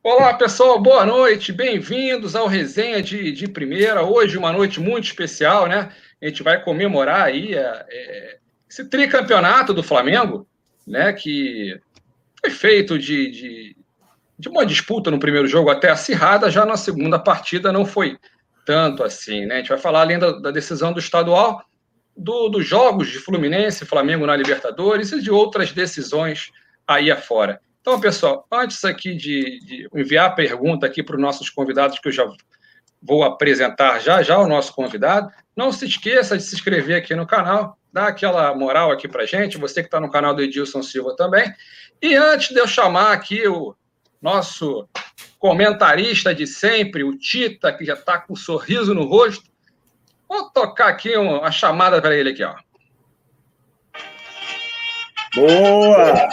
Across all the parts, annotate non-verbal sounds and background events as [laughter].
Olá, pessoal, boa noite, bem-vindos ao Resenha de, de Primeira. Hoje, uma noite muito especial, né? A gente vai comemorar aí é, é, esse tricampeonato do Flamengo, né? Que foi feito de, de, de, uma disputa no primeiro jogo até acirrada, já na segunda partida não foi tanto assim, né? A gente vai falar além da, da decisão do estadual, do, dos jogos de Fluminense, Flamengo na Libertadores e de outras decisões aí afora. Então, pessoal, antes aqui de, de enviar a pergunta aqui para os nossos convidados, que eu já vou apresentar já já o nosso convidado, não se esqueça de se inscrever aqui no canal, dar aquela moral aqui para gente, você que está no canal do Edilson Silva também. E antes de eu chamar aqui o nosso comentarista de sempre, o Tita, que já está com um sorriso no rosto, vou tocar aqui uma chamada para ele aqui, ó. Boa!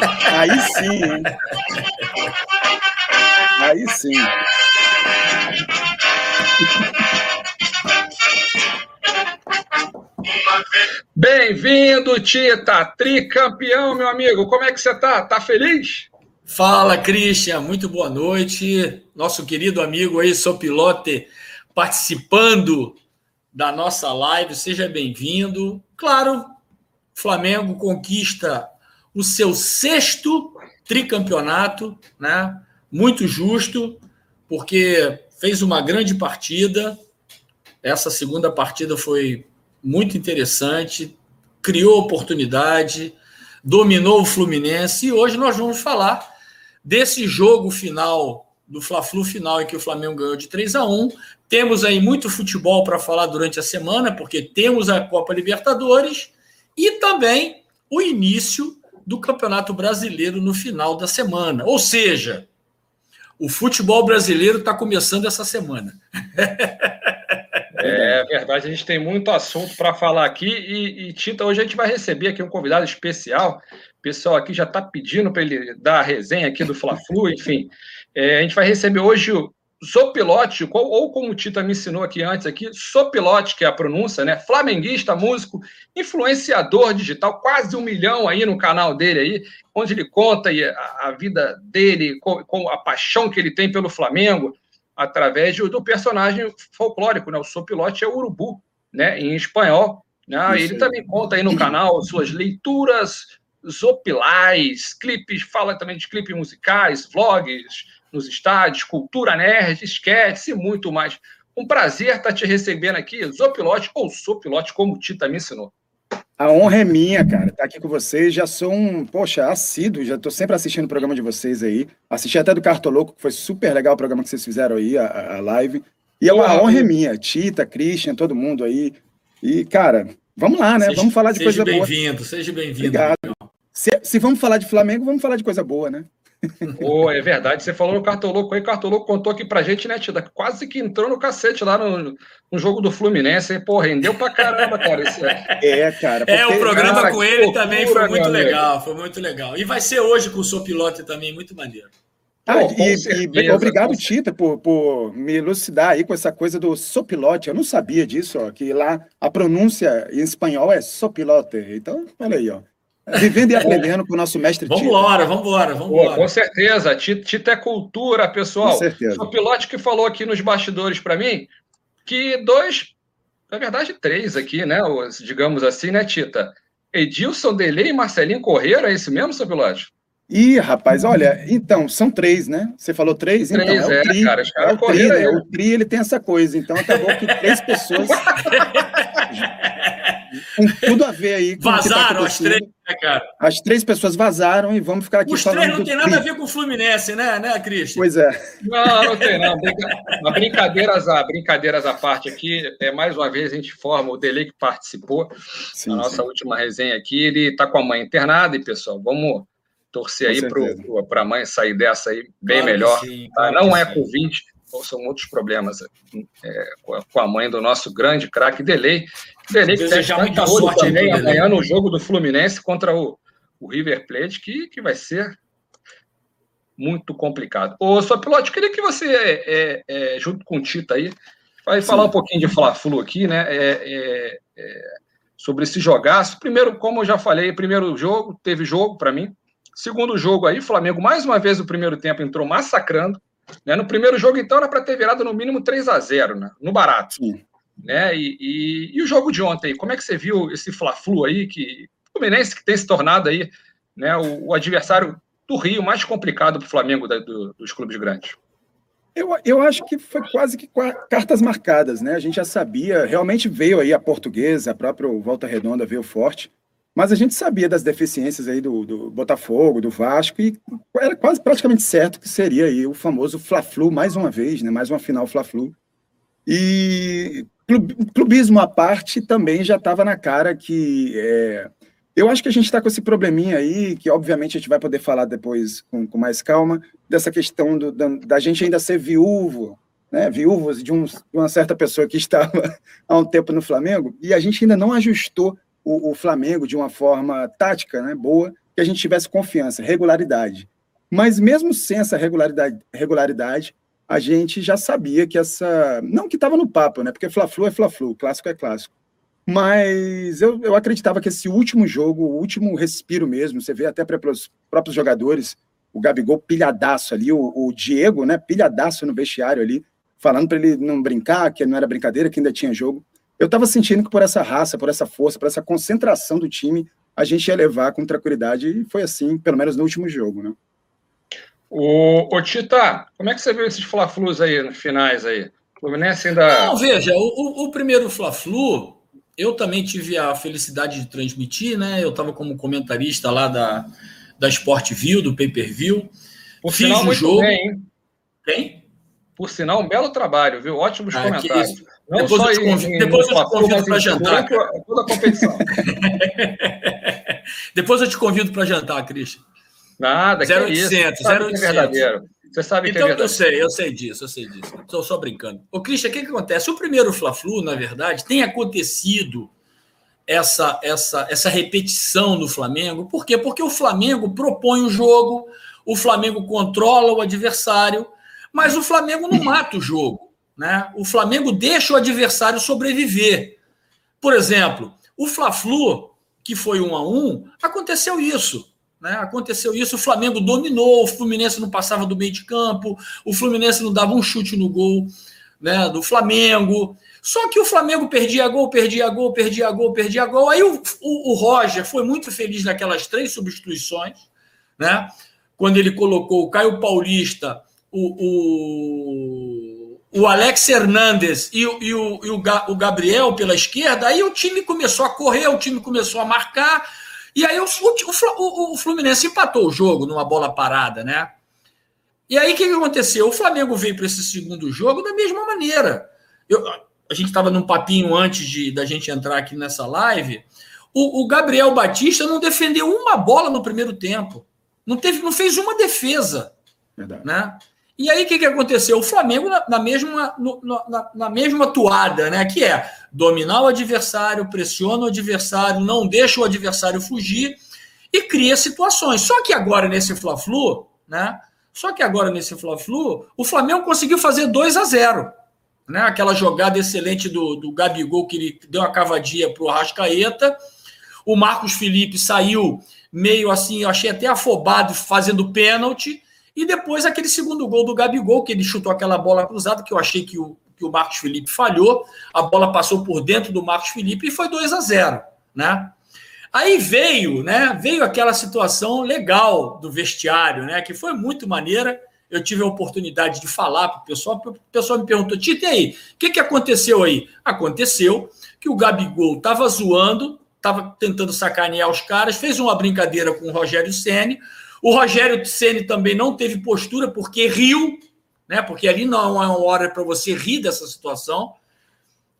Aí sim, hein? Aí sim. Bem-vindo, Tita, tricampeão, meu amigo. Como é que você tá? Tá feliz? Fala, Christian. Muito boa noite. Nosso querido amigo aí, Sopilote, participando da nossa live. Seja bem-vindo. Claro, Flamengo conquista o seu sexto tricampeonato, né? Muito justo, porque fez uma grande partida. Essa segunda partida foi muito interessante, criou oportunidade, dominou o Fluminense e hoje nós vamos falar desse jogo final do Fla-Flu final em que o Flamengo ganhou de 3 a 1. Temos aí muito futebol para falar durante a semana, porque temos a Copa Libertadores e também o início do Campeonato Brasileiro no final da semana. Ou seja, o futebol brasileiro está começando essa semana. É verdade, a gente tem muito assunto para falar aqui e, e, Tita, hoje a gente vai receber aqui um convidado especial. O pessoal aqui já está pedindo para ele dar a resenha aqui do Fla-Flu, enfim. É, a gente vai receber hoje o Sopilote, ou como o Tita me ensinou aqui antes, aqui, Sopilote, que é a pronúncia, né? Flamenguista, músico, influenciador digital, quase um milhão aí no canal dele aí, onde ele conta a, a vida dele, com, com, a paixão que ele tem pelo Flamengo, através do, do personagem folclórico, né? O Sopilote é o urubu, né? Em espanhol. Né? Ele também conta aí no canal suas leituras zopilais, clipes, fala também de clipes musicais, vlogs, nos estádios, cultura nerd, esquece e muito mais. Um prazer estar te recebendo aqui, Zopilote ou Sopilote, como o Tita me ensinou. A honra é minha, cara, estar aqui com vocês. Já sou um, poxa, assíduo, já estou sempre assistindo o programa de vocês aí. Assisti até do Cartoloco, que foi super legal o programa que vocês fizeram aí, a, a live. E é uma honra é minha, Tita, Christian, todo mundo aí. E, cara, vamos lá, né? Seja, vamos falar de coisa boa. Seja bem-vindo, seja bem-vindo. Obrigado. Se, se vamos falar de Flamengo, vamos falar de coisa boa, né? Oh, é verdade, você falou no Cartoloco aí, Cartoloco contou aqui pra gente, né, Tida? Quase que entrou no cacete lá no, no jogo do Fluminense, hein? Pô, rendeu pra caramba, cara. Esse... [laughs] É, cara. Porque, é, o programa cara, com ele loucura, também foi muito legal, foi muito legal. E vai ser hoje com o seu piloto também, muito maneiro. Ah, Pô, e, certeza, e, obrigado, Tita, por, por me elucidar aí com essa coisa do sopilote. Eu não sabia disso, ó, que lá a pronúncia em espanhol é sopilote. Então, olha aí, ó. Vivendo e aprendendo com o nosso mestre Tito. Vamos embora, vamos embora, vamos embora. Com certeza, Tito é cultura, pessoal. Com certeza. O pilote que falou aqui nos bastidores para mim que dois, na verdade três aqui, né, digamos assim, né, Tita? Edilson Delay e Marcelinho correram, é esse mesmo, seu pilote? Ih, rapaz, olha, então, são três, né? Você falou três? Então, três, é, o tri, cara, os caras é o tri, né? O tri, ele tem essa coisa, então acabou que três [laughs] pessoas [laughs] com tudo a ver aí. Com tá Vazaram tá as três, né, cara? As três pessoas vazaram e vamos ficar aqui Os falando. Os três não tem nada a ver com o Fluminense, né, né, Cristian? Pois é. Não, não tem, não. brincadeiras, a, brincadeiras à parte aqui, é, mais uma vez a gente forma o Dele que participou sim, na nossa sim. última resenha aqui. Ele está com a mãe internada e, pessoal, vamos torcer aí para a mãe sair dessa aí bem claro melhor. Sim, tá? claro não é Covid, são outros problemas é, com a mãe do nosso grande craque Delay. Desejar muita sorte também amanhã no jogo do Fluminense contra o, o River Plate, que, que vai ser muito complicado. Ô, sua pilote, queria que você, é, é, junto com o Tita aí, vai Sim. falar um pouquinho de Fla-Flu aqui, né? É, é, é, sobre esse jogaço. Primeiro, como eu já falei, primeiro jogo, teve jogo para mim. Segundo jogo aí, Flamengo, mais uma vez, no primeiro tempo, entrou massacrando. Né? No primeiro jogo, então, era para ter virado no mínimo 3 a 0 né? no barato. Sim. Né? E, e, e, o jogo de ontem, como é que você viu esse Fla-Flu aí, que o Fluminense que tem se tornado aí né, o, o adversário do Rio mais complicado para o Flamengo da, do, dos clubes grandes? Eu, eu acho que foi quase que cartas marcadas, né? A gente já sabia, realmente veio aí a portuguesa, a própria Volta Redonda veio forte, mas a gente sabia das deficiências aí do, do Botafogo, do Vasco, e era quase praticamente certo que seria aí o famoso Fla-Flu mais uma vez, né? Mais uma final Fla-Flu. E clubismo à parte, também já estava na cara que é, eu acho que a gente está com esse probleminha aí, que obviamente a gente vai poder falar depois com, com mais calma, dessa questão do, da, da, gente ainda ser viúvo, né? viúvos de, um, de, uma certa pessoa que [laughs] estava há um tempo no Flamengo, e a gente ainda não ajustou o, o Flamengo de uma forma tática, né? boa, que a gente tivesse confiança, regularidade. Mas mesmo sem essa regularidade, regularidade a gente já sabia que essa. Não que estava no papo, né? Porque Fla-Flu é Fla-Flu, clássico é clássico mas eu, eu acreditava que esse último jogo, o último respiro mesmo, você vê até para os próprios jogadores, o Gabigol pilhadaço ali, o, o Diego, né, pilhadaço no vestiário ali, falando para ele não brincar, que não era brincadeira, que ainda tinha jogo. Eu estava sentindo que por essa raça, por essa força, por essa concentração do time, a gente ia levar com tranquilidade, e foi assim, pelo menos no último jogo, né? O, o Tita, como é que você viu esses Fla-Flus aí, nos finais aí? O Fluminense ainda... Não, veja, o, o primeiro Fla-Flu, eu também tive a felicidade de transmitir, né? Eu estava como comentarista lá da, da Sport View, do Pay Per View. Por Fiz sinal, o jogo. Bem, hein? Quem? Por sinal, um belo trabalho, viu? Ótimos ah, comentários. Não depois só eu te convido, em, depois eu te convido para jantar. Toda a competição. [laughs] depois eu te convido para jantar, Christian. Nada, 0800, que 0800. É verdadeiro. Você sabe então, que é então, eu sei, eu sei disso, eu sei disso. Estou só brincando. Ô, Christian, o que, que acontece? O primeiro Fla-Flu, na verdade, tem acontecido essa, essa, essa repetição no Flamengo. Por quê? Porque o Flamengo propõe o jogo, o Flamengo controla o adversário, mas o Flamengo não mata o jogo. Né? O Flamengo deixa o adversário sobreviver. Por exemplo, o Fla-Flu, que foi um a um, aconteceu isso. Né? Aconteceu isso, o Flamengo dominou, o Fluminense não passava do meio de campo, o Fluminense não dava um chute no gol né, do Flamengo. Só que o Flamengo perdia gol, perdia gol, perdia gol, perdia gol. Aí o, o, o Roger foi muito feliz naquelas três substituições, né? Quando ele colocou o Caio Paulista, o, o, o Alex Hernandes e, o, e, o, e o, Gabriel pela esquerda, aí o time começou a correr, o time começou a marcar, e aí o, o, o Fluminense empatou o jogo numa bola parada, né? E aí o que, aconteceu? O Flamengo veio para esse segundo jogo da mesma maneira. Eu, a gente estava num papinho antes de, da gente entrar aqui nessa live. O, o, Gabriel Batista não defendeu uma bola no primeiro tempo. Não, teve, não fez uma defesa. Verdade. Né? E aí o que, que aconteceu? O Flamengo na, na mesma, no, na, na, mesma toada, né? Que é dominar o adversário, pressiona o adversário, não deixa o adversário fugir e cria situações. Só que agora nesse Fla-Flu, né? Só que agora nesse Fla-Flu, o Flamengo conseguiu fazer 2 a 0 né? Aquela jogada excelente do, do Gabigol que ele deu uma cavadinha para o Arrascaeta. O Marcos Felipe saiu meio assim, eu achei até afobado fazendo pênalti. E depois aquele segundo gol do Gabigol, que ele chutou aquela bola cruzada, que eu achei que o, que o Marcos Felipe falhou. A bola passou por dentro do Marcos Felipe e foi 2 a 0 né? Aí veio, né? Veio aquela situação legal do vestiário, né? Que foi muito maneira. Eu tive a oportunidade de falar para o pessoal. O pessoal me perguntou: Tite, aí, o que, que aconteceu aí? Aconteceu que o Gabigol estava zoando, estava tentando sacanear os caras, fez uma brincadeira com o Rogério Ceni. O Rogério Ceni também não teve postura porque riu, né? Porque ali não é uma hora para você rir dessa situação,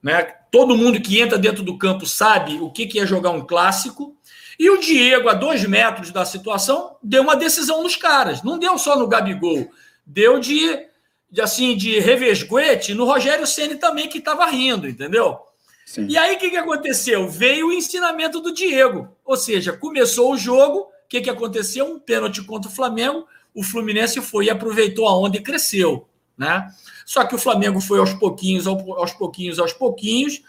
né? Todo mundo que entra dentro do campo sabe o que é jogar um clássico. E o Diego, a dois metros da situação, deu uma decisão nos caras. Não deu só no Gabigol, deu de, de assim de revesguete no Rogério Ceni também que estava rindo, entendeu? Sim. E aí o que, que aconteceu? Veio o ensinamento do Diego, ou seja, começou o jogo que, que aconteceu? Um pênalti contra o Flamengo, o Fluminense foi e aproveitou a onda e cresceu. Né? Só que o Flamengo foi aos pouquinhos, aos pouquinhos, aos pouquinhos,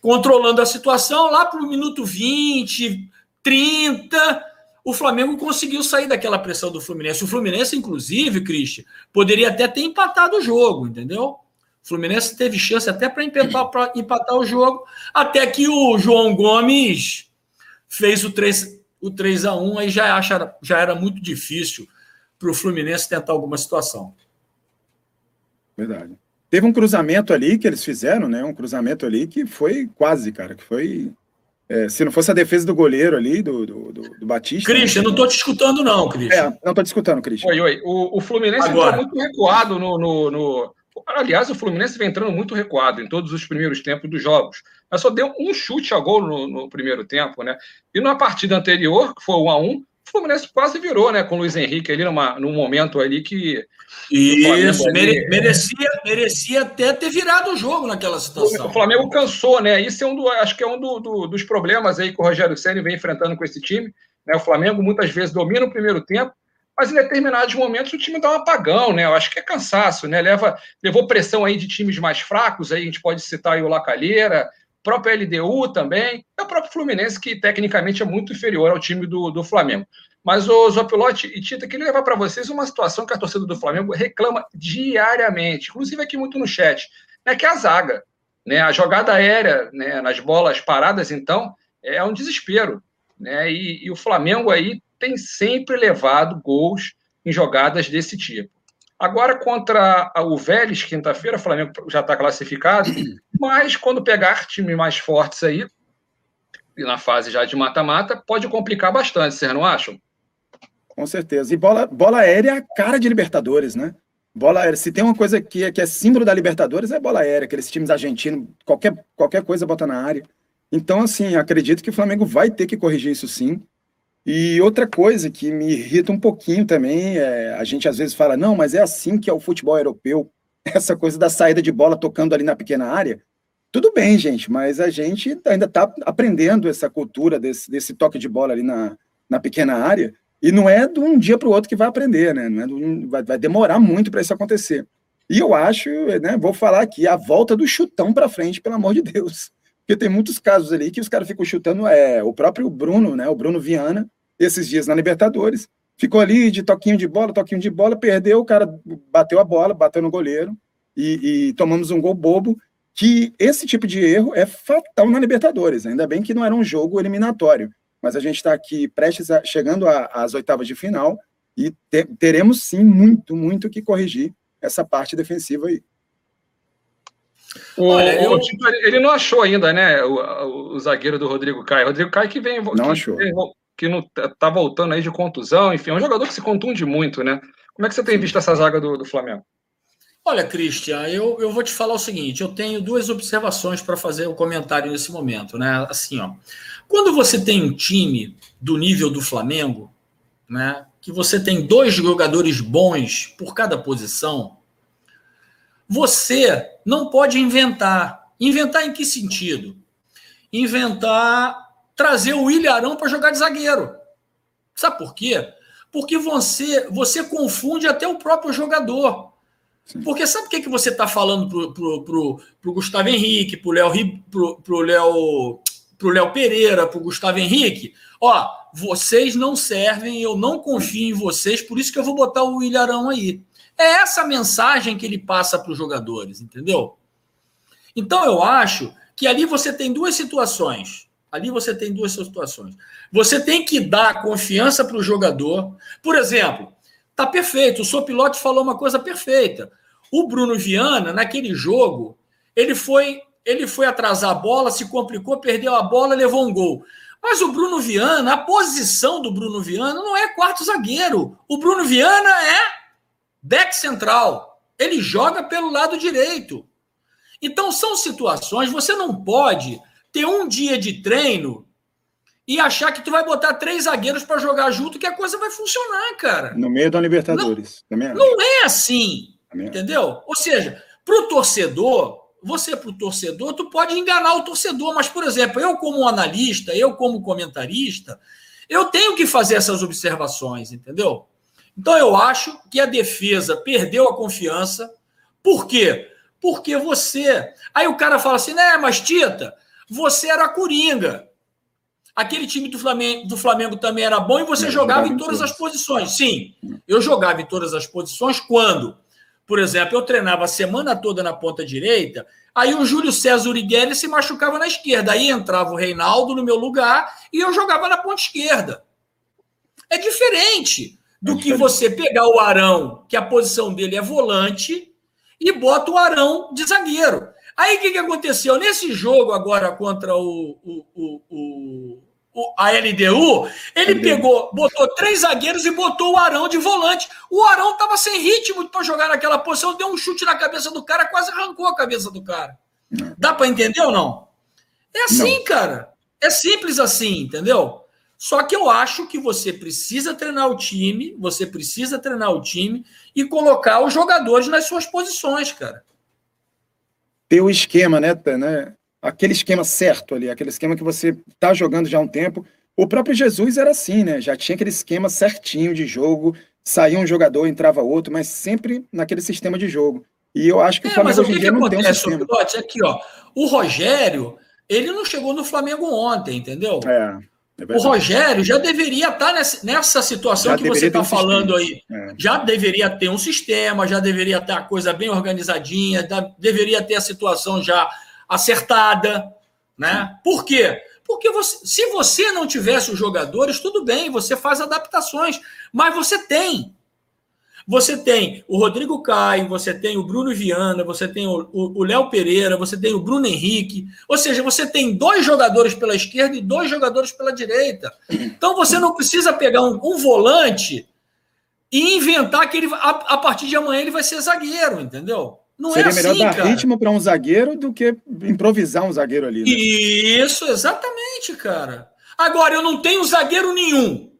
controlando a situação lá para o minuto 20, 30. o Flamengo conseguiu sair daquela pressão do Fluminense. O Fluminense, inclusive, Christian, poderia até ter empatado o jogo, entendeu? O Fluminense teve chance até para empatar, empatar o jogo, até que o João Gomes fez o 3, o 3 a 1 aí já, acha, já era muito difícil para o Fluminense tentar alguma situação. Verdade. Teve um cruzamento ali que eles fizeram, né? Um cruzamento ali que foi quase, cara, que foi é, se não fosse a defesa do goleiro ali, do, do, do, do Batista. Christian, né? não estou te escutando, não, Christian. É, não estou te escutando, Christian. Oi, oi. O, o Fluminense Agora. muito recuado no, no, no, Aliás, o Fluminense vem entrando muito recuado em todos os primeiros tempos dos jogos. Mas só deu um chute a gol no, no primeiro tempo, né? E na partida anterior, que foi 1 a 1 o Fluminense quase virou, né? Com o Luiz Henrique ali numa, num momento ali que isso, mere, merecia, merecia até ter virado o jogo naquela situação. O Flamengo cansou, né? Isso é um do, acho que é um do, do, dos problemas aí que o Rogério Senna vem enfrentando com esse time. Né? O Flamengo muitas vezes domina o primeiro tempo, mas em determinados momentos o time dá um apagão, né? Eu acho que é cansaço, né? Leva, levou pressão aí de times mais fracos, aí a gente pode citar aí o Lacalheira, próprio LDU também, é o próprio Fluminense, que tecnicamente é muito inferior ao time do, do Flamengo. Mas o Zopilote e Tita, queria levar para vocês uma situação que a torcida do Flamengo reclama diariamente, inclusive aqui muito no chat, né, que é a zaga. Né, a jogada aérea né, nas bolas paradas, então, é um desespero. Né, e, e o Flamengo aí tem sempre levado gols em jogadas desse tipo. Agora, contra o Vélez, quinta-feira, o Flamengo já está classificado, mas quando pegar times mais fortes aí, na fase já de mata-mata, pode complicar bastante, vocês não acham? Com certeza. E bola, bola aérea é a cara de Libertadores, né? Bola aérea. Se tem uma coisa que é, que é símbolo da Libertadores, é bola aérea. Aqueles times argentinos, qualquer, qualquer coisa bota na área. Então, assim, acredito que o Flamengo vai ter que corrigir isso sim. E outra coisa que me irrita um pouquinho também, é, a gente às vezes fala, não, mas é assim que é o futebol europeu, [laughs] essa coisa da saída de bola tocando ali na pequena área. Tudo bem, gente, mas a gente ainda está aprendendo essa cultura desse, desse toque de bola ali na, na pequena área. E não é de um dia para o outro que vai aprender, né? Não é um, vai, vai, demorar muito para isso acontecer. E eu acho, né, vou falar aqui, a volta do chutão para frente, pelo amor de Deus. Porque tem muitos casos ali que os caras ficam chutando, é, o próprio Bruno, né, o Bruno Viana, esses dias na Libertadores, ficou ali de toquinho de bola, toquinho de bola, perdeu, o cara bateu a bola, bateu no goleiro e, e tomamos um gol bobo, que esse tipo de erro é fatal na Libertadores. Ainda bem que não era um jogo eliminatório mas a gente está aqui prestes a, chegando às oitavas de final e te, teremos sim muito, muito que corrigir essa parte defensiva aí. Olha, eu... ele não achou ainda, né? O, o, o, zagueiro do Rodrigo Caio. Rodrigo Caio que vem. Não que, achou. Que não tá voltando aí de contusão, enfim, é um jogador que se contunde muito, né? Como é que você tem visto essa zaga do, do Flamengo? Olha, Cristian, eu, eu vou te falar o seguinte: eu tenho duas observações para fazer o comentário nesse momento, né? Assim, ó. Quando você tem um time do nível do Flamengo, né? Que você tem dois jogadores bons por cada posição, você não pode inventar. Inventar em que sentido? Inventar trazer o Ilharão para jogar de zagueiro. Sabe por quê? Porque você, você confunde até o próprio jogador. Porque sabe o que, que você está falando pro, pro, pro, pro Gustavo Henrique, pro Léo pro, pro Léo pro Léo Pereira, pro Gustavo Henrique? Ó, vocês não servem, eu não confio em vocês, por isso que eu vou botar o Ilharão aí. É essa mensagem que ele passa para os jogadores, entendeu? Então eu acho que ali você tem duas situações. Ali você tem duas situações. Você tem que dar confiança para o jogador. Por exemplo, Tá perfeito. O Sopilote falou uma coisa perfeita. O Bruno Viana, naquele jogo, ele foi ele foi atrasar a bola, se complicou, perdeu a bola, levou um gol. Mas o Bruno Viana, a posição do Bruno Viana não é quarto zagueiro. O Bruno Viana é back central. Ele joga pelo lado direito. Então são situações, você não pode ter um dia de treino e achar que tu vai botar três zagueiros para jogar junto que a coisa vai funcionar, cara. No meio da Libertadores. Não, não é assim. Entendeu? Ou seja, para o torcedor, você para o torcedor, tu pode enganar o torcedor, mas, por exemplo, eu como analista, eu como comentarista, eu tenho que fazer essas observações, entendeu? Então eu acho que a defesa perdeu a confiança. Por quê? Porque você. Aí o cara fala assim, né, mas Tita, você era coringa. Aquele time do Flamengo, do Flamengo também era bom e você jogava, jogava, em todas as posições. Sim, eu jogava em todas as posições quando, por exemplo, eu treinava a semana toda na ponta direita, aí o Júlio César Urigueli se machucava na esquerda, aí entrava o Reinaldo no meu lugar e eu jogava na ponta esquerda. É diferente do que você pegar o Arão, que a posição dele é volante, e bota o Arão de zagueiro. Aí o que, que aconteceu? Nesse jogo agora contra o, o, o a LDU, ele pegou, botou três zagueiros e botou o Arão de volante. O Arão estava sem ritmo para jogar naquela posição, deu um chute na cabeça do cara, quase arrancou a cabeça do cara. Dá para entender ou não? É assim, não. cara. É simples assim, entendeu? Só que eu acho que você precisa treinar o time, você precisa treinar o time e colocar os jogadores nas suas posições, cara ter o esquema, né, né? Aquele esquema certo ali, aquele esquema que você tá jogando já há um tempo. O próprio Jesus era assim, né? Já tinha aquele esquema certinho de jogo, saía um jogador, entrava outro, mas sempre naquele sistema de jogo. E eu acho que é, o Flamengo hoje em dia não tem um sistema. Pilote, aqui, ó, o Rogério, ele não chegou no Flamengo ontem, entendeu? É. É o Rogério já deveria estar tá nessa, nessa situação já que você está um falando sistema. aí. É. Já deveria ter um sistema, já deveria ter a coisa bem organizadinha, já deveria ter a situação já acertada. Né? Por quê? Porque você, se você não tivesse os jogadores, tudo bem, você faz adaptações, mas você tem. Você tem o Rodrigo Caio, você tem o Bruno Viana, você tem o Léo Pereira, você tem o Bruno Henrique. Ou seja, você tem dois jogadores pela esquerda e dois jogadores pela direita. Então você não precisa pegar um, um volante e inventar que ele, a, a, partir de amanhã ele vai ser zagueiro, entendeu? Não Seria é melhor assim, dar cara. ritmo para um zagueiro do que improvisar um zagueiro ali. Né? Isso, exatamente, cara. Agora, eu não tenho zagueiro nenhum.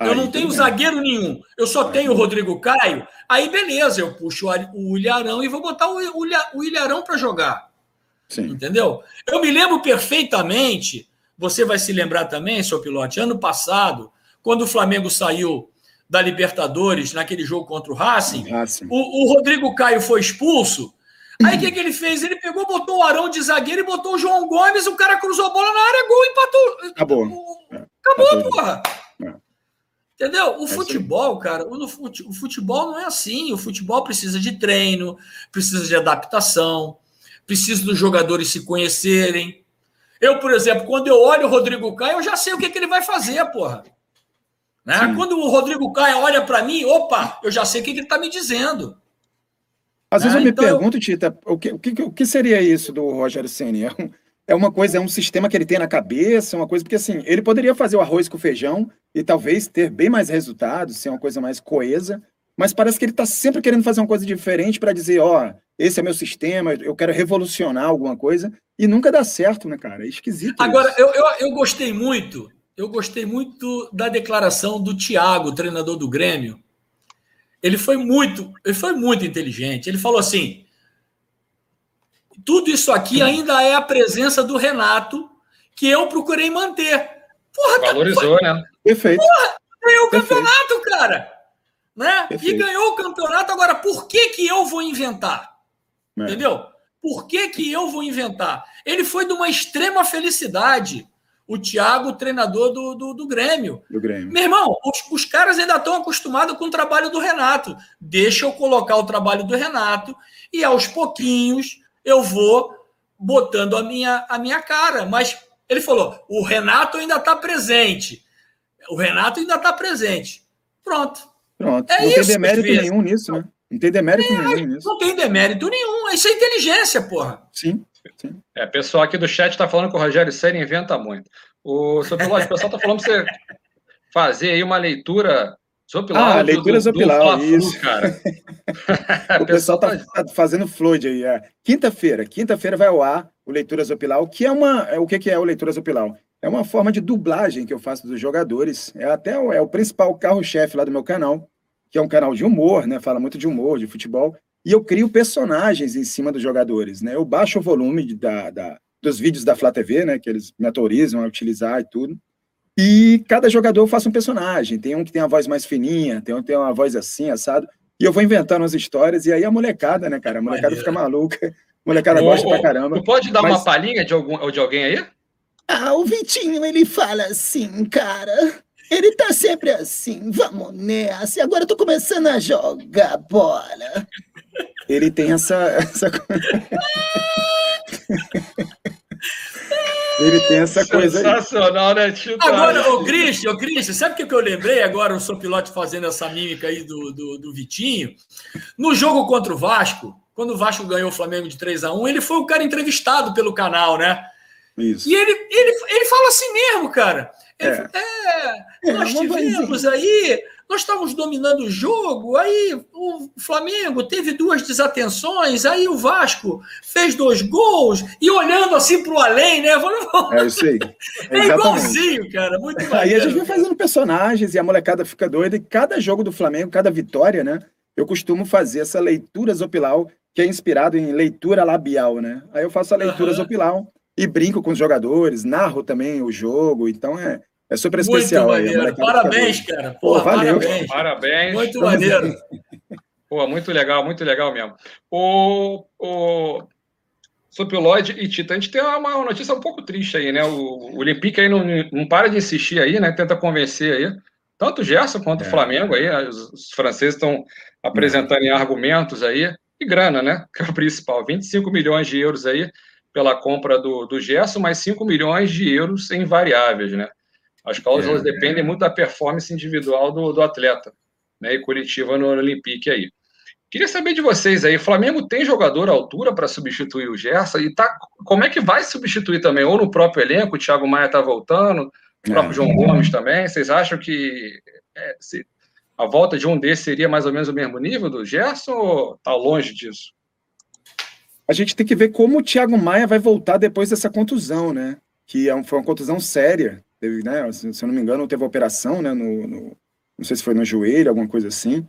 Eu não tenho zagueiro nenhum. Eu só tenho o Rodrigo Caio. Aí, beleza, eu puxo o Ilharão e vou botar o Ilharão para jogar. Sim. Entendeu? Eu me lembro perfeitamente, você vai se lembrar também, seu pilote, ano passado, quando o Flamengo saiu da Libertadores, naquele jogo contra o Racing, Racing. O, o, Rodrigo Caio foi expulso. Aí o que, que ele fez? Ele pegou, botou o Arão de zagueiro e botou o João Gomes, o cara cruzou a bola na área, gol, empatou. Acabou. Acabou, Acabou. porra. É. Entendeu? O é futebol, cara, o futebol não é assim. O futebol precisa de treino, precisa de adaptação, precisa dos jogadores se conhecerem. Eu, por exemplo, quando eu olho o Rodrigo Caio, eu já sei o que, que ele vai fazer, porra. Né? Quando o Rodrigo Caio olha para mim, opa, eu já sei o que, que ele está me dizendo. Às né? vezes eu me então, pergunto, Tita, o que, o, que, o que seria isso do Rogério Senna? É um, é uma coisa, é um sistema que ele tem na cabeça, uma coisa, porque assim, ele poderia fazer o arroz com feijão e talvez ter bem mais resultados, ser uma coisa mais coesa, mas parece que ele está sempre querendo fazer uma coisa diferente para dizer, ó, oh, esse é meu sistema, eu quero revolucionar alguma coisa, e nunca dá certo, né, cara? É esquisito. Agora, eu, eu, eu, gostei muito, eu gostei muito da declaração do Thiago, treinador do Grêmio. Ele foi muito, ele foi muito inteligente. Ele falou assim: tudo isso aqui ainda é a presença do Renato que eu procurei manter. Porra, tá- Valorizou, tá... né? Perfeito. Porra, ganhou o campeonato, cara. Né? E ganhou o campeonato. Agora, por que, que eu vou inventar? É. Entendeu? Por que, que eu vou inventar? Ele foi de uma extrema felicidade. O Thiago, treinador do, do, do, Grêmio. do Grêmio. Meu irmão, os, os caras ainda estão acostumados com o trabalho do Renato. Deixa eu colocar o trabalho do Renato e aos pouquinhos eu vou botando a minha, a minha cara. Mas ele falou: o Renato ainda está presente. O Renato ainda está presente. Pronto. Pronto. É não isso, tem demérito nenhum nisso, né? Não tem demérito é, nenhum nisso. Não tem demérito nenhum. Isso é inteligência, porra. Sim. Sim. É, pessoal aqui do chat está falando que o Rogério Senna inventa muito. O seu o pessoal está falando para você fazer aí uma leitura Zopilau. Ah, leitura Zopilau, isso. Cara. [laughs] o pessoal tá, tá fazendo flood aí. É. Quinta-feira, quinta-feira vai ao ar o Leitura Zopilau, que é uma. É, o que, que é o Leitura Zopilau? É uma forma de dublagem que eu faço dos jogadores. É até o, é o principal carro-chefe lá do meu canal, que é um canal de humor, né? Fala muito de humor, de futebol. E eu crio personagens em cima dos jogadores, né? Eu baixo o volume de, da, da, dos vídeos da Flá TV, né? Que eles me autorizam a utilizar e tudo. E cada jogador faz um personagem. Tem um que tem a voz mais fininha, tem um que tem uma voz assim, assado. E eu vou inventando as histórias, e aí a molecada, né, cara? A molecada fica maluca. A [laughs] molecada gosta pra caramba. Tu pode dar mas... uma palhinha de, algum, de alguém aí? Ah, o Vitinho, ele fala assim, cara. Ele tá sempre assim, vamos nessa. E agora eu tô começando a jogar bola. Ele tem essa. essa... [laughs] Ele tem essa coisa Sensacional, né, Tito? Agora, o Christian, o Christian, sabe o que eu lembrei agora, o seu piloto fazendo essa mímica aí do, do, do, Vitinho? No jogo contra o Vasco, quando o Vasco ganhou o Flamengo de 3 a 1 ele foi o cara entrevistado pelo canal, né? Isso. E ele, ele, ele fala assim mesmo, cara. Ele, é. é, nós é, tivemos aí nós estávamos dominando o jogo, aí o Flamengo teve duas desatenções, aí o Vasco fez dois gols, e olhando assim para o além, né? É isso aí. [laughs] É, é igualzinho, cara. Muito. Aí a gente vai fazendo personagens e a molecada fica doida, e cada jogo do Flamengo, cada vitória, né? Eu costumo fazer essa leitura zopilau, que é inspirado em leitura labial, né? Aí eu faço a leitura uhum. zopilau e brinco com os jogadores, narro também o jogo, então é, é super especial. Muito maneiro. Parabéns, cara. Pô, valeu. Parabéns. parabéns. Muito maneiro. [laughs] Pô, muito legal, muito legal mesmo. O, o Lloyd e Tita, a gente tem uma notícia um pouco triste aí, né? O, o Olympique aí não, não para de insistir aí, né? Tenta convencer aí. Tanto o Gerson quanto é. o Flamengo aí, os, os franceses estão apresentando é. argumentos aí. E grana, né? Que é o principal. 25 milhões de euros aí pela compra do, do Gerson, mais 5 milhões de euros em variáveis, né? As cláusulas é, dependem muito da performance individual do, do atleta, né? E Curitiba no Olympique aí. Queria saber de vocês aí, o Flamengo tem jogador à altura para substituir o Gerson? E tá, como é que vai substituir também? Ou no próprio elenco, o Thiago Maia está voltando, o próprio é. João Gomes também. Vocês acham que é, se, a volta de um desses seria mais ou menos o mesmo nível do Gerson ou está longe disso? A gente tem que ver como o Thiago Maia vai voltar depois dessa contusão, né? Que é foi uma contusão séria. Teve, né, se, eu não me engano, teve operação, né, no, no, não sei se foi no joelho, alguma coisa assim.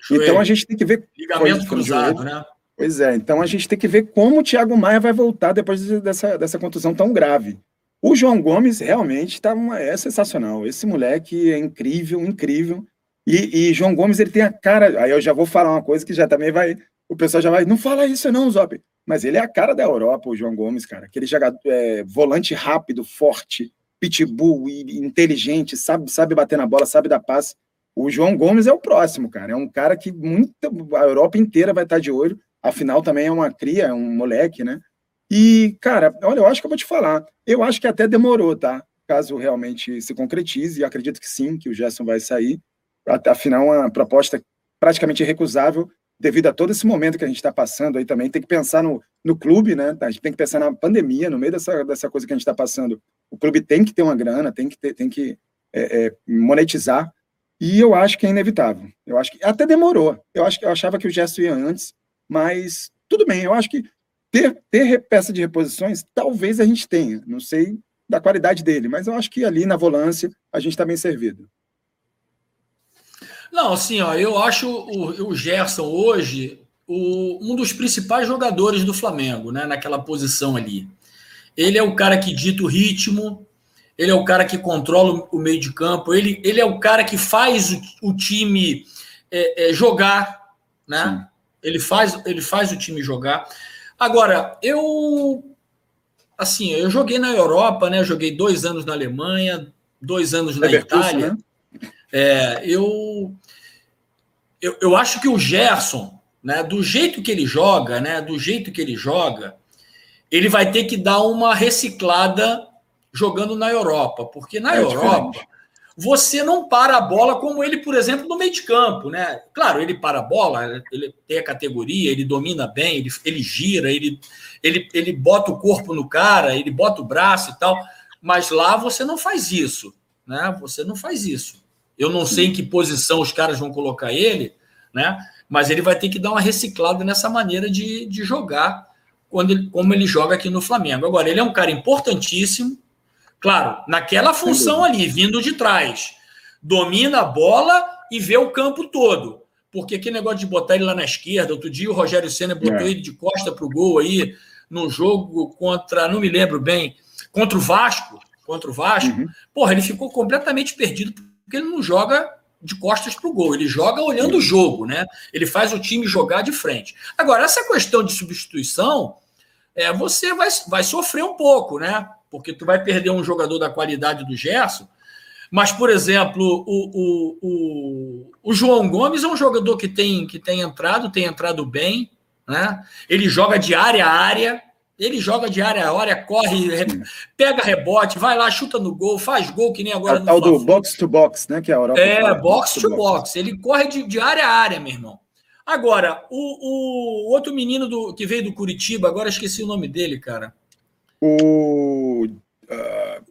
Joelho. Então a gente tem que ver. Ligamento cruzado, né? Pois é, então a gente tem que ver como o Thiago Maia vai voltar depois dessa, dessa contusão tão grave. O João Gomes realmente tá uma, é sensacional. Esse moleque é incrível, incrível. E, e, João Gomes, ele tem a cara. Aí eu já vou falar uma coisa que já também vai. O pessoal já vai. Não fala isso, não, Zop. Mas ele é a cara da Europa, o João Gomes, cara. Aquele jogador, é, volante rápido, forte, pitbull e inteligente, sabe, sabe bater na bola, sabe dar passe. O João Gomes é o próximo, cara. É um cara que muita, a Europa inteira vai estar de olho. Afinal, também é uma cria, é um moleque, né? E, cara, olha, eu acho que eu vou te falar. Eu acho que até demorou, tá? Caso realmente se concretize, e acredito que sim, que o Gerson vai sair. Afinal, uma proposta praticamente irrecusável devido a todo esse momento que a gente está passando aí também, tem que pensar no, no clube, né? A gente tem que pensar na pandemia, no meio dessa, dessa coisa que a gente está passando. O clube tem que ter uma grana, tem que, ter, tem que é, é, monetizar, e eu acho que é inevitável. Eu acho que até demorou. Eu acho que eu achava que o gesto ia antes, mas tudo bem. Eu acho que ter, ter peça de reposições, talvez a gente tenha. Não sei da qualidade dele, mas eu acho que ali na volância a gente está bem servido. Não, assim, ó, eu acho o, o Gerson hoje o, um dos principais jogadores do Flamengo, né? Naquela posição ali. Ele é o cara que dita o ritmo, ele é o cara que controla o meio de campo, ele, ele é o cara que faz o, o time é, é, jogar, né? Sim. Ele faz, ele faz o time jogar. Agora, eu assim, eu joguei na Europa, né? joguei dois anos na Alemanha, dois anos na Itália. Né? É, eu, eu, eu acho que o Gerson, né, do jeito que ele joga, né, do jeito que ele joga, ele vai ter que dar uma reciclada jogando na Europa, porque na é Europa diferente. você não para a bola como ele, por exemplo, no meio de campo, né? Claro, ele para a bola, ele tem a categoria, ele domina bem, ele, ele gira, ele, ele, ele bota o corpo no cara, ele bota o braço e tal, mas lá você não faz isso, né? Você não faz isso. Eu não sei em que posição os caras vão colocar ele, né? Mas ele vai ter que dar uma reciclada nessa maneira de, de jogar quando ele, como ele joga aqui no Flamengo. Agora, ele é um cara importantíssimo, claro, naquela função ali, vindo de trás. Domina a bola e vê o campo todo. Porque aquele negócio de botar ele lá na esquerda, outro dia o Rogério Senna botou é. ele de costa para o gol aí, no jogo contra, não me lembro bem, contra o Vasco. Contra o Vasco, uhum. porra, ele ficou completamente perdido porque ele não joga de costas para o gol, ele joga olhando o jogo, né? Ele faz o time jogar de frente. Agora, essa questão de substituição, é, você vai, vai sofrer um pouco, né? porque tu vai perder um jogador da qualidade do Gerson. Mas, por exemplo, o, o, o, o João Gomes é um jogador que tem, que tem entrado, tem entrado bem, né? Ele joga de área a área, ele joga de área a área, corre, re... pega rebote, vai lá, chuta no gol, faz gol, que nem agora é o tal do box to box, né? Que é a Europa É, fala, box to box. box. Ele corre de, de área a área, meu irmão. Agora, o, o outro menino do, que veio do Curitiba, agora esqueci o nome dele, cara. O. Uh...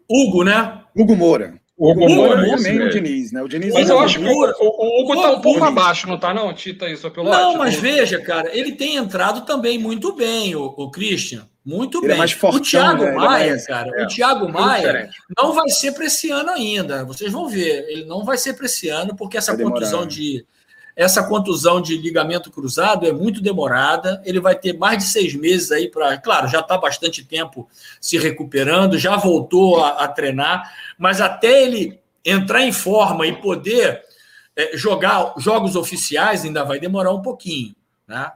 Hugo, né? Hugo Moura. O Hugo Moura é também o Diniz, né? O Diniz mas é eu acho que o, o, Hugo está um pouco abaixo, não tá, não, Tita, isso pelo Não, mas veja, cara, ele tem entrado também muito bem, o, o Christian. Muito ele é bem. É mais fortão, o Thiago né? Maia, mais... cara, é, o Thiago Maia não vai ser para esse ano ainda. Vocês vão ver. Ele não vai ser para esse ano, porque essa contusão né? de. Essa contusão de ligamento cruzado é muito demorada. Ele vai ter mais de seis meses aí para. Claro, já está bastante tempo se recuperando, já voltou a, a, treinar, mas até ele entrar em forma e poder é, jogar jogos oficiais ainda vai demorar um pouquinho, né?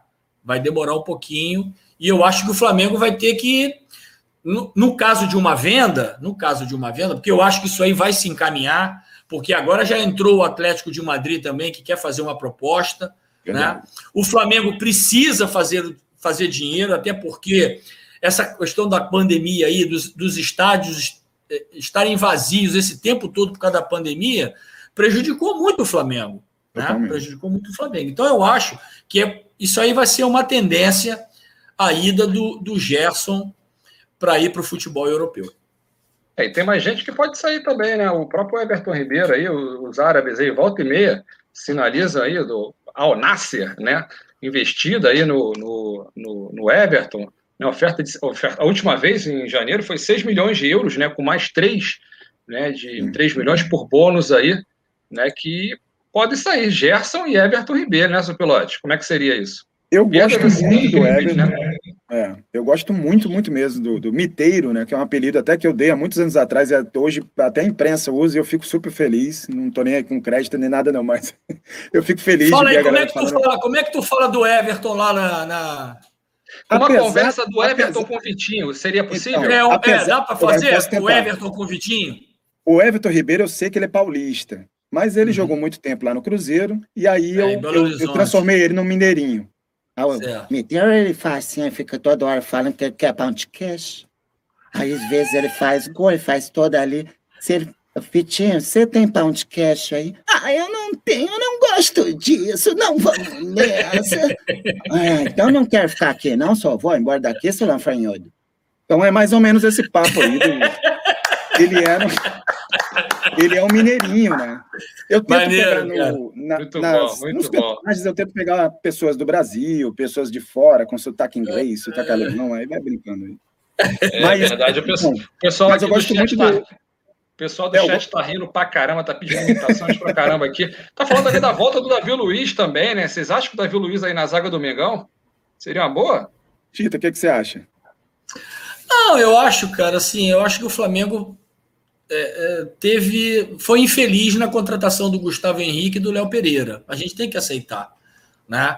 Vai demorar um pouquinho. E eu acho que o Flamengo vai ter que, no, no, caso de uma venda, no caso de uma venda, porque eu acho que isso aí vai se encaminhar, porque agora já entrou o Atlético de Madrid também, que quer fazer uma proposta. Né? O Flamengo precisa fazer, fazer dinheiro, até porque essa questão da pandemia aí, dos, dos estádios eh, estarem vazios esse tempo todo por causa da pandemia, prejudicou muito o Flamengo. Né? Prejudicou muito o Flamengo. Então eu acho que é, isso aí vai ser uma tendência a ida do, do Gerson para ir para o futebol europeu. É, e tem mais gente que pode sair também, né? O próprio Everton Ribeiro aí, os árabes aí, volta e meia, sinaliza aí do Al Nasser, né? Investida aí no, no, no, no Everton. Né? Oferta, de, oferta a última vez, em janeiro, foi 6 milhões de euros, né? Com mais 3, né? De 3 milhões por bônus aí, né? Que pode sair Gerson e Everton Ribeiro, né, seu pilote? Como é que seria isso? Eu gosto muito do Everton. Né? É, eu gosto muito, muito mesmo do, do Miteiro, né? Que é um apelido até que eu dei há muitos anos atrás, e hoje até a imprensa usa e eu fico super feliz. Não tô nem aí com crédito nem nada, não, mas [laughs] eu fico feliz fala aí, como é, que tu fala, como é que tu fala do Everton lá na. na... Uma apesar, conversa do Everton apesar... com o Vitinho, seria possível? Então, é, apesar, é, dá para fazer o Everton com o Vitinho? O Everton Ribeiro, eu sei que ele é paulista, mas ele uhum. jogou muito tempo lá no Cruzeiro, e aí é, eu, eu, eu transformei ele no Mineirinho. Então ele faz assim, fica toda hora falando que ele quer pão de queijo. Aí às vezes ele faz gol, ele faz toda ali. Se ele, Fitinho, você tem pão de queijo aí? Ah, eu não tenho, eu não gosto disso, não vamos nessa. [laughs] ah, então não quero ficar aqui, não, só vou embora daqui, seu lanfanhodo. Então é mais ou menos esse papo aí. Do... Ele era. Ele é um mineirinho, né? Eu tento Maneiro, pegar no, na, muito nas, bom, muito nos bom. personagens, eu tento pegar pessoas do Brasil, pessoas de fora, com sotaque inglês, sotaque é. alemão, aí vai brincando aí. É mas, verdade, o pessoal, pessoal mas eu gosto muito tá, do... O pessoal do é, chat tá rindo pra caramba, tá pedindo imitações pra caramba aqui. Tá falando ali da volta do Davi Luiz também, né? Vocês acham que o Davi Luiz aí na zaga do Mengão seria uma boa? Tita, o que, que você acha? Não, eu acho, cara, assim, eu acho que o Flamengo é, é, teve foi infeliz na contratação do Gustavo Henrique e do Léo Pereira. A gente tem que aceitar. Né?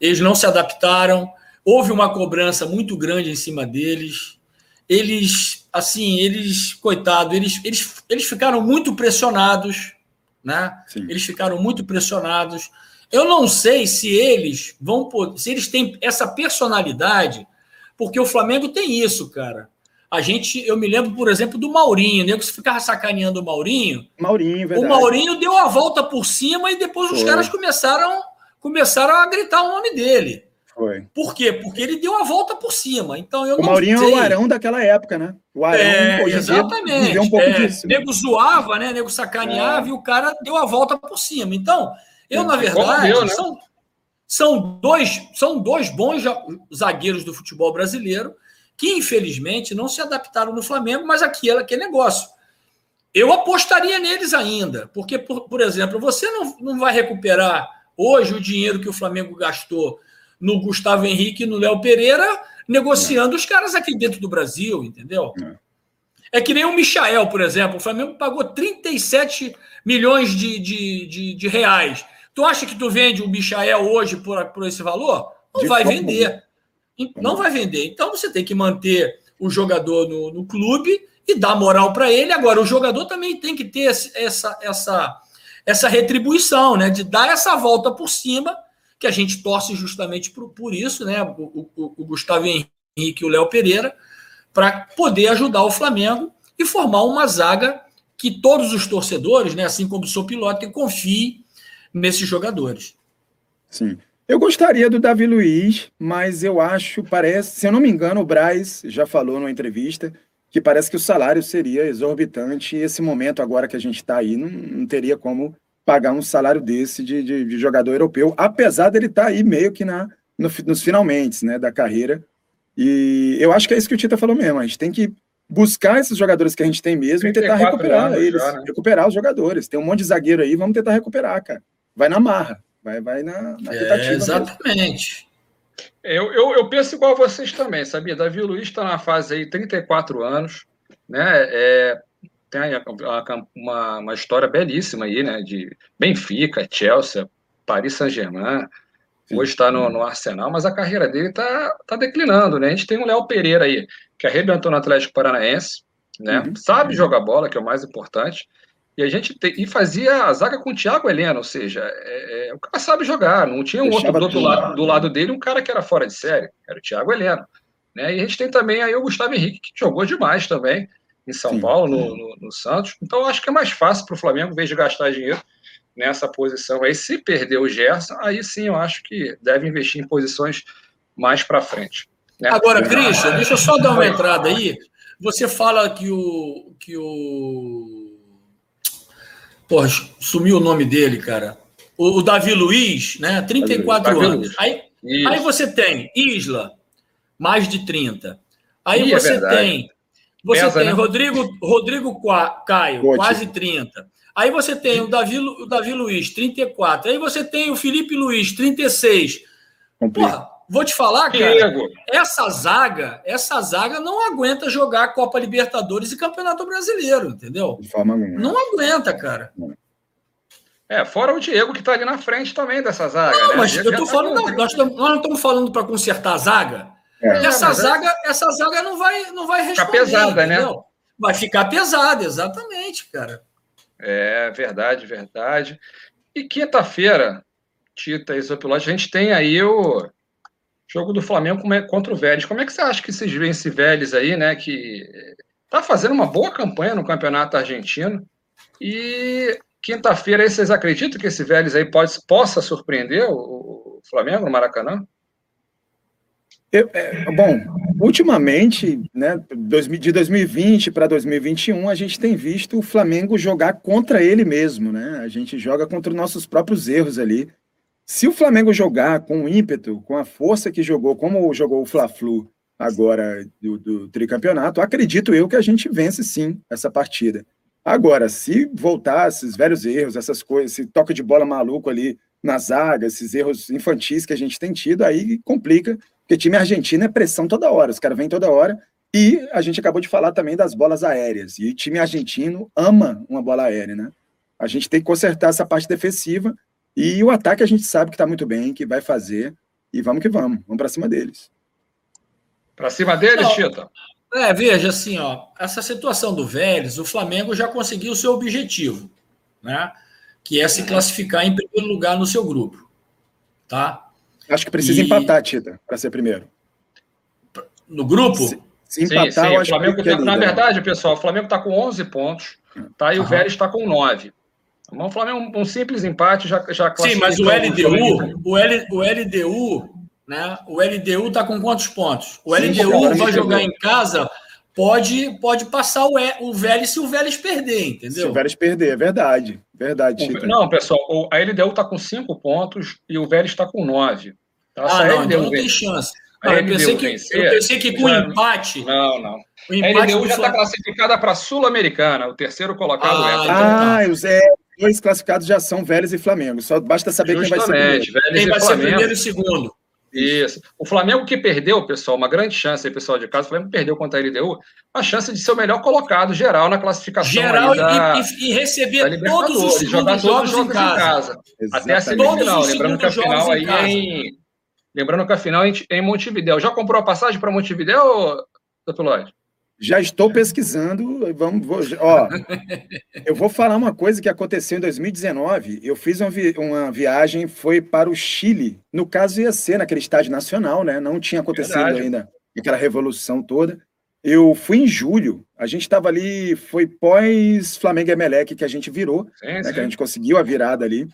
Eles não se adaptaram, houve uma cobrança muito grande em cima deles. Eles, assim, eles, coitado, eles, eles, eles ficaram muito pressionados. Né? Eles ficaram muito pressionados. Eu não sei se eles vão se eles têm essa personalidade, porque o Flamengo tem isso, cara. A gente, eu me lembro, por exemplo, do Maurinho, né? Que se ficava sacaneando o Maurinho. Maurinho, verdade. O Maurinho deu a volta por cima e depois Foi. os caras começaram, começaram a gritar o nome dele. Foi. Por quê? Porque ele deu a volta por cima. Então eu o Maurinho sei. é o Arão daquela época, né? O Arão, é, exatamente. Um pouco é, disso, né? Nego zoava, né? Nego sacaneava é. e o cara deu a volta por cima. Então, eu, é. na verdade, deu, né? são, são, dois, são dois bons zagueiros do futebol brasileiro que infelizmente não se adaptaram no Flamengo, mas aquilo, aquele negócio. Eu apostaria neles ainda, porque, por, por exemplo, você não, não vai recuperar hoje o dinheiro que o Flamengo gastou no Gustavo Henrique e no Léo Pereira, negociando os caras aqui dentro do Brasil, entendeu? É. é que nem o Michael, por exemplo. O Flamengo pagou 37 milhões de, de, de, de reais. Tu acha que tu vende o Michael hoje por, por esse valor? Não de vai vender. Não vai vender. Então você tem que manter o jogador no, no clube e dar moral para ele. Agora, o jogador também tem que ter essa, essa, essa retribuição, né? De dar essa volta por cima, que a gente torce justamente por, por isso, né? O, o, o Gustavo Henrique e o Léo Pereira, para poder ajudar o Flamengo e formar uma zaga que todos os torcedores, né, assim como o seu piloto, confiem nesses jogadores. Sim. Eu gostaria do Davi Luiz, mas eu acho, parece, se eu não me engano, o Braz já falou numa entrevista que parece que o salário seria exorbitante e esse momento agora que a gente está aí não, não, teria como pagar um salário desse de, de, de jogador europeu, apesar dele estar tá aí meio que na, no, nos finalmente né, da carreira. E eu acho que é isso que o Tita falou mesmo, a gente tem que buscar esses jogadores que a gente tem mesmo e tentar recuperar eles, já, né? recuperar os jogadores. Tem um monte de zagueiro aí, vamos tentar recuperar, cara. Vai na marra, vai, vai na, na é, Exatamente. Eu, eu, eu, penso igual a vocês também, sabia? Davi Luiz está na fase aí, 34 anos, né? É, tem uma, uma história belíssima aí, né? De Benfica, Chelsea, Paris Saint-Germain, hoje está no, no, Arsenal, mas a carreira dele está tá declinando, né? A gente tem o Léo Pereira aí, que arrebentou no Atlético Paranaense, né? Uhum. Sabe jogar bola, que é o mais importante. E a gente te, e fazia a zaga com o Thiago Helena, ou seja, é, é, o cara sabe jogar, não tinha um Deixava outro do, lado, do lado dele, um cara que era fora de série, era o Thiago Helena. Né? E a gente tem também aí o Gustavo Henrique, que jogou demais também em São sim, Paulo, no, no, no, Santos. Então, acho que é mais fácil para o Flamengo, em vez de gastar dinheiro nessa posição aí. Se perder o Gerson, aí sim eu acho que deve investir em posições mais para frente. Né? Agora, Christian, deixa eu só dar uma entrada aí. Você fala que o, que o Porra, sumiu o nome dele, cara. O, o Davi Luiz, né? 34 Davi anos. Aí, aí você tem Isla, mais de 30. Aí Ih, é você é tem. Você Pesa, tem né? Rodrigo, Rodrigo Caio, Pode. quase 30. Aí você tem o Davi, o Davi Luiz, 34. Aí você tem o Felipe Luiz, 36. Porra, Vou te falar, cara, essa zaga, essa zaga não aguenta jogar Copa Libertadores e Campeonato Brasileiro, entendeu? De forma nenhuma. Não aguenta, cara. É, fora o Diego que está ali na frente também dessa zaga. Não, né? mas eu tô tá falando, não, nós, nós, não estamos falando para consertar a zaga. É, essa é- zaga, é... essa zaga não vai, não vai responder. Ficar pesada, né? entendeu? né? Vai ficar pesada, exatamente, cara. É verdade, verdade. E quinta-feira, Tita e Zopilote, a gente tem aí o Jogo do Flamengo contra o Vélez. Como é que você acha que vocês veem esse Vélez aí, né? Que tá fazendo uma boa campanha no Campeonato Argentino. E quinta-feira vocês acreditam que esse Vélez aí pode, possa surpreender o, o Flamengo no Maracanã? Eu, é, bom, ultimamente, né, de 2020 para 2021, a gente tem visto o Flamengo jogar contra ele mesmo, né? A gente joga contra os nossos próprios erros ali. Se o Flamengo jogar com o ímpeto, com a força que jogou, como jogou o Fla-Flu agora do, do tricampeonato, acredito eu que a gente vence sim essa partida. Agora, se voltar esses velhos erros, essas coisas, esse toque de bola maluco ali na zaga, esses erros infantis que a gente tem tido, aí complica, porque time argentino é pressão toda hora, os caras vêm toda hora. E a gente acabou de falar também das bolas aéreas. E time argentino ama uma bola aérea, né? A gente tem que consertar essa parte defensiva e o ataque a gente sabe que está muito bem, que vai fazer. E vamos que vamos, vamos para cima deles. Para cima deles, Tita? É, veja assim, ó, essa situação do Vélez, o Flamengo já conseguiu o seu objetivo, né? Que é se classificar em primeiro lugar no seu grupo, tá? Acho que precisa e... empatar, Tita, para ser primeiro. No grupo? Se, se empatar, sim, sim. eu acho o Flamengo que, tá, Na verdade, pessoal, o Flamengo está com 11 pontos, tá? E o Vélez está com 9. Vamos falar um, um simples empate já já Sim, mas o LDU, o, L, o LDU, né? O LDU está com quantos pontos? O Sim, LDU vai jogar em casa, pode pode passar o, o Vélez se o Vélez perder, entendeu? Se o Vélez perder, é verdade. Verdade, Chico. Não, pessoal, a LDU está com cinco pontos e o Vélez está com nove. Tá? Ah, não, então não tem chance. Não, eu, pensei que, vencer, eu pensei que com já... empate. Não, não. O empate a LDU já está classificada para a Sul-Americana, o terceiro colocado ah, é. Então, tá. Ah, o Zé, dois classificados já são Vélez e Flamengo. Só basta saber Justamente, quem vai ser primeiro. quem vai ser primeiro e segundo. Isso. O Flamengo que perdeu, pessoal, uma grande chance aí, pessoal de casa, o Flamengo perdeu contra a LDU, a chance de ser o melhor colocado geral na classificação. Geral da, e, e, receber todos os jogar todos os jogos em casa. Em casa até a semifinal. Lembrando que a final aí é em. Lembrando que a final é em Montevidéu. Já comprou a passagem para Montevidéu, Dr. Lloyd? Já estou pesquisando. Vamos, vou, ó, eu vou falar uma coisa que aconteceu em 2019. Eu fiz uma, vi, uma, viagem, foi para o Chile. No caso, ia ser naquele estádio nacional, né? Não tinha acontecido Verdade. ainda aquela revolução toda. Eu fui em julho. A gente estava ali, foi pós Flamengo e Emelec que a gente virou, sim, né, sim. que a gente conseguiu a virada ali.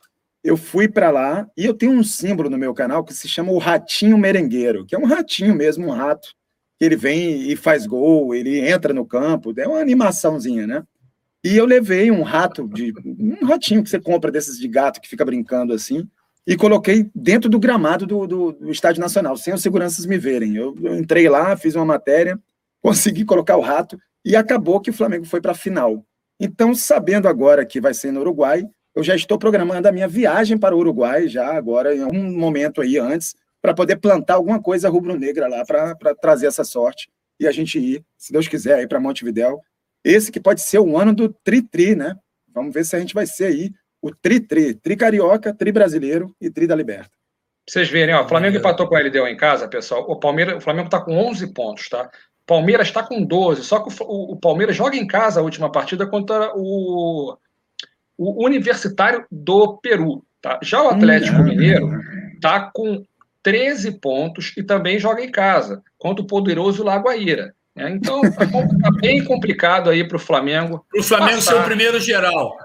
Eu fui para lá e eu tenho um símbolo no meu canal que se chama o Ratinho Merengueiro, que é um ratinho mesmo, um rato que ele vem e faz gol, ele entra no campo, é uma animaçãozinha, né? E eu levei um rato, de um ratinho que você compra desses de gato que fica brincando assim, e coloquei dentro do gramado do, do, do Estádio Nacional, sem os seguranças me verem. Eu, eu, entrei lá, fiz uma matéria, [laughs] consegui colocar o rato e acabou que o Flamengo foi para a final. Então, sabendo agora que vai ser no Uruguai, eu já estou programando a minha viagem para o Uruguai, já agora, em algum momento aí antes, para poder plantar alguma coisa rubro-negra lá, para trazer essa sorte e a gente ir, se Deus quiser, aí para Montevidéu. Esse que pode ser o ano do tri-tri, né? Vamos ver se a gente vai ser aí o tri-tri, tri-carioca, tri-brasileiro e tri da Liberta. Vocês verem, ó, o Flamengo empatou com a LDU em casa, pessoal. O Palmeiras, o Flamengo está com 11 pontos, tá? O Palmeiras está com 12, só que o, o, Palmeiras joga em casa a última partida contra o, o Universitário do Peru, tá? Já o Atlético hum, Mineiro está com 13 pontos e também joga em casa, contra o poderoso Lagoaíra. Né? Então, está tá bem complicado aí para o Flamengo. Para o Flamengo ser o primeiro geral.